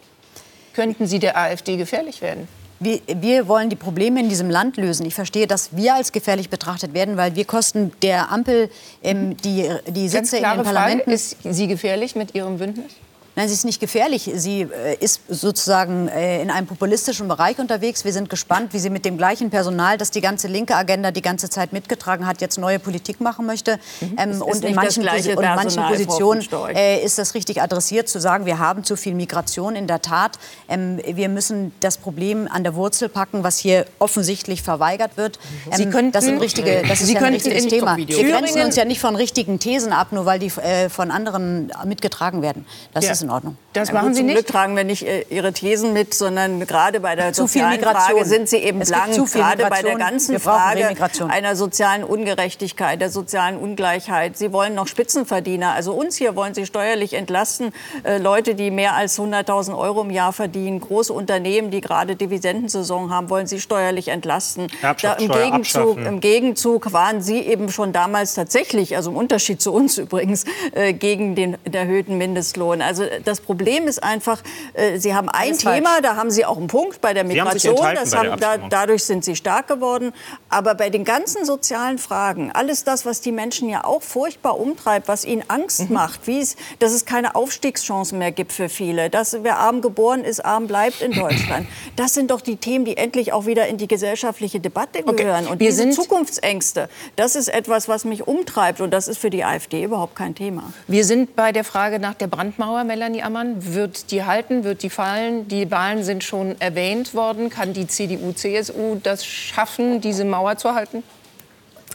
Könnten Sie der AfD gefährlich werden? Wir, wir, wollen die Probleme in diesem Land lösen. Ich verstehe, dass wir als gefährlich betrachtet werden, weil wir kosten der Ampel ähm, die, die Sitze in den Parlamenten. Frage, ist sie gefährlich mit Ihrem Bündnis? Nein, sie ist nicht gefährlich. Sie äh, ist sozusagen äh, in einem populistischen Bereich unterwegs. Wir sind gespannt, wie sie mit dem gleichen Personal, das die ganze linke Agenda die ganze Zeit mitgetragen hat, jetzt neue Politik machen möchte. Mhm. Ähm, und, in manchen, und manchen Positionen äh, ist das richtig adressiert, zu sagen, wir haben zu viel Migration. In der Tat, ähm, wir müssen das Problem an der Wurzel packen, was hier offensichtlich verweigert wird. Ähm, sie könnten, das, sind richtige, das ist sie ja ein richtiges Thema. Wir grenzen uns ja nicht von richtigen Thesen ab, nur weil die äh, von anderen mitgetragen werden. Das ja. ist in Ordnung. Das ja, machen gut, Sie nicht. Glück tragen wir nicht äh, Ihre Thesen mit, sondern gerade bei der zu sozialen Frage sind Sie eben es blank. Gerade bei der ganzen Frage einer sozialen Ungerechtigkeit, der sozialen Ungleichheit. Sie wollen noch Spitzenverdiener. Also uns hier wollen Sie steuerlich entlasten. Äh, Leute, die mehr als 100.000 Euro im Jahr verdienen, große Unternehmen, die gerade Dividendensaison haben, wollen Sie steuerlich entlasten. Da im, Gegenzug, Im Gegenzug waren Sie eben schon damals tatsächlich, also im Unterschied zu uns übrigens, äh, gegen den erhöhten Mindestlohn. Also das Problem ist einfach, äh, Sie haben ein Thema, falsch. da haben Sie auch einen Punkt bei der Migration. Das haben, da, dadurch sind Sie stark geworden. Aber bei den ganzen sozialen Fragen, alles das, was die Menschen ja auch furchtbar umtreibt, was ihnen Angst mhm. macht, wie es, dass es keine Aufstiegschancen mehr gibt für viele, dass wer arm geboren ist, arm bleibt in Deutschland. Das sind doch die Themen, die endlich auch wieder in die gesellschaftliche Debatte gehören. Okay. Und Wir diese Zukunftsängste, das ist etwas, was mich umtreibt. Und das ist für die AfD überhaupt kein Thema. Wir sind bei der Frage nach der Brandmauer, Melanie Ammann. Wird die halten? Wird die fallen? Die Wahlen sind schon erwähnt worden. Kann die CDU, CSU das schaffen, diese Mauer zu halten?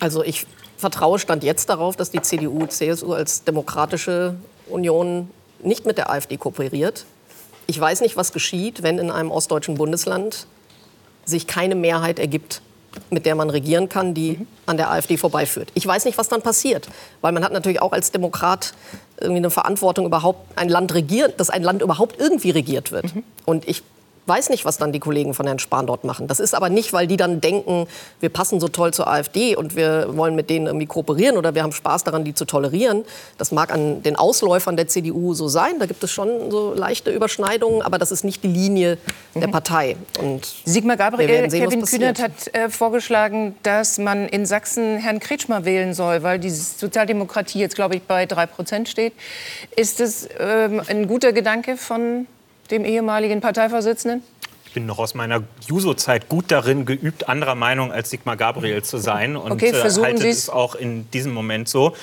Also ich vertraue Stand jetzt darauf, dass die CDU, CSU als demokratische Union nicht mit der AfD kooperiert. Ich weiß nicht, was geschieht, wenn in einem ostdeutschen Bundesland sich keine Mehrheit ergibt mit der man regieren kann, die an der AfD vorbeiführt. Ich weiß nicht, was dann passiert, weil man hat natürlich auch als Demokrat irgendwie eine Verantwortung überhaupt ein Land regieren, dass ein Land überhaupt irgendwie regiert wird. Mhm. Und ich weiß nicht, was dann die Kollegen von Herrn Spahn dort machen. Das ist aber nicht, weil die dann denken, wir passen so toll zur AfD und wir wollen mit denen irgendwie kooperieren oder wir haben Spaß daran, die zu tolerieren. Das mag an den Ausläufern der CDU so sein. Da gibt es schon so leichte Überschneidungen, aber das ist nicht die Linie der mhm. Partei. Und Sigmar Gabriel, sehen, Kevin Kühnert hat äh, vorgeschlagen, dass man in Sachsen Herrn Kretschmer wählen soll, weil die Sozialdemokratie jetzt, glaube ich, bei drei Prozent steht. Ist das ähm, ein guter Gedanke von dem ehemaligen Parteivorsitzenden? Ich bin noch aus meiner Juso-Zeit gut darin geübt, anderer Meinung als Sigmar Gabriel zu sein. Und okay, äh, versuchen halte es auch in diesem Moment so.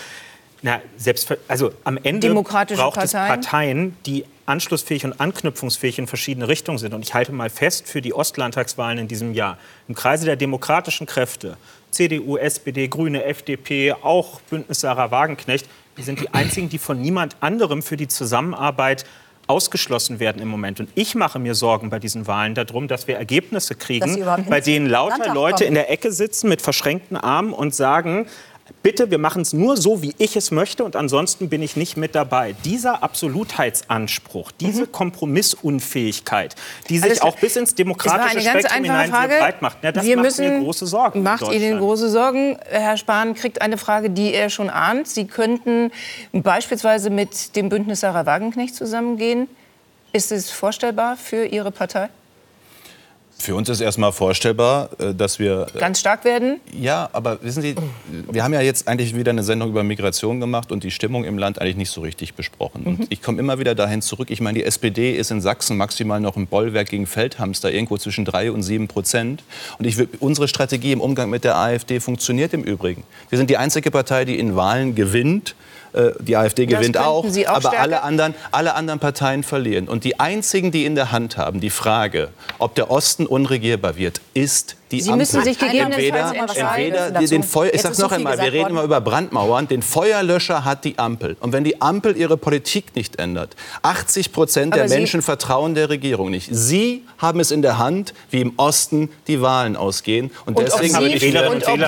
Na, selbst, also am Ende braucht Parteien. es Parteien, die anschlussfähig und anknüpfungsfähig in verschiedene Richtungen sind. Und ich halte mal fest, für die Ostlandtagswahlen in diesem Jahr, im Kreise der demokratischen Kräfte, CDU, SPD, Grüne, FDP, auch Bündnis Sarah Wagenknecht, die sind die einzigen, die von niemand anderem für die Zusammenarbeit ausgeschlossen werden im Moment. Und ich mache mir Sorgen bei diesen Wahlen darum, dass wir Ergebnisse kriegen, bei denen lauter Leute in der Ecke sitzen mit verschränkten Armen und sagen, bitte, wir machen es nur so, wie ich es möchte und ansonsten bin ich nicht mit dabei. Dieser Absolutheitsanspruch, diese mhm. Kompromissunfähigkeit, die sich also auch bis ins demokratische Spektrum hinein breit macht, ja, das wir macht müssen, mir große Sorgen. Macht Ihnen große Sorgen? Herr Spahn kriegt eine Frage, die er schon ahnt. Sie könnten beispielsweise mit dem Bündnis Sarah Wagenknecht zusammengehen. Ist es vorstellbar für Ihre Partei? Für uns ist erstmal vorstellbar, äh, dass wir. Äh, Ganz stark werden? Ja, aber wissen Sie, wir haben ja jetzt eigentlich wieder eine Sendung über Migration gemacht und die Stimmung im Land eigentlich nicht so richtig besprochen. Mhm. Und ich komme immer wieder dahin zurück. Ich meine, die SPD ist in Sachsen maximal noch ein Bollwerk gegen Feldhamster, irgendwo zwischen 3 und 7 Prozent. Und ich, unsere Strategie im Umgang mit der AfD funktioniert im Übrigen. Wir sind die einzige Partei, die in Wahlen gewinnt die AfD gewinnt auch, auch aber alle anderen, alle anderen Parteien verlieren. Und die einzigen, die in der Hand haben, die Frage, ob der Osten unregierbar wird, ist die Sie müssen sich gegebenenfalls entweder, entweder den Feuer, ich sage noch einmal, wir reden immer über Brandmauern, den Feuerlöscher hat die Ampel. Und wenn die Ampel ihre Politik nicht ändert, 80 Prozent der Menschen vertrauen der Regierung nicht. Sie haben es in der Hand, wie im Osten die Wahlen ausgehen. Und, und deswegen, würde ich, deswegen,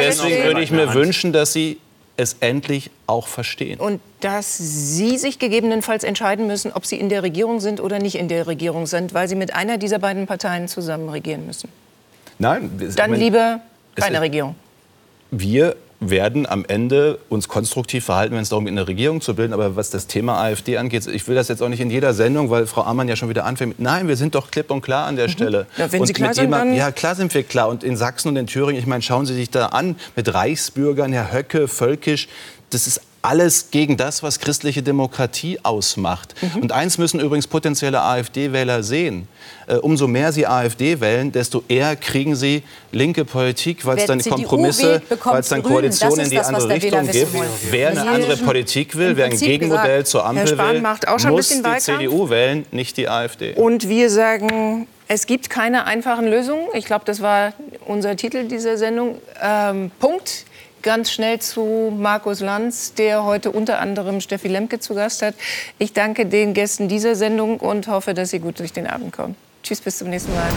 deswegen würde ich mir wünschen, dass Sie es endlich auch verstehen. Und dass Sie sich gegebenenfalls entscheiden müssen, ob Sie in der Regierung sind oder nicht in der Regierung sind, weil Sie mit einer dieser beiden Parteien zusammen regieren müssen. Nein. Dann lieber keine Regierung. Wir werden am Ende uns konstruktiv verhalten, wenn es darum geht, eine Regierung zu bilden. Aber was das Thema AfD angeht, ich will das jetzt auch nicht in jeder Sendung, weil Frau Ammann ja schon wieder anfängt. Nein, wir sind doch klipp und klar an der mhm. Stelle. Ja, wenn und Sie klar sind, jemand, Ja, klar sind wir klar. Und in Sachsen und in Thüringen, ich meine, schauen Sie sich da an, mit Reichsbürgern, Herr Höcke, Völkisch, das ist alles gegen das, was christliche Demokratie ausmacht. Mhm. Und eins müssen übrigens potenzielle AfD-Wähler sehen. Äh, umso mehr sie AfD wählen, desto eher kriegen sie linke Politik, weil es dann Kompromisse, weil es dann Koalitionen in die das, andere Richtung gibt. Wer eine andere Politik will, wer ein Gegenmodell gesagt, zur Ampel will, muss die Wahlkampf. CDU wählen, nicht die AfD. Und wir sagen, es gibt keine einfachen Lösungen. Ich glaube, das war unser Titel dieser Sendung. Ähm, Punkt ganz schnell zu Markus Lanz, der heute unter anderem Steffi Lemke zu Gast hat. Ich danke den Gästen dieser Sendung und hoffe, dass Sie gut durch den Abend kommen. Tschüss, bis zum nächsten Mal.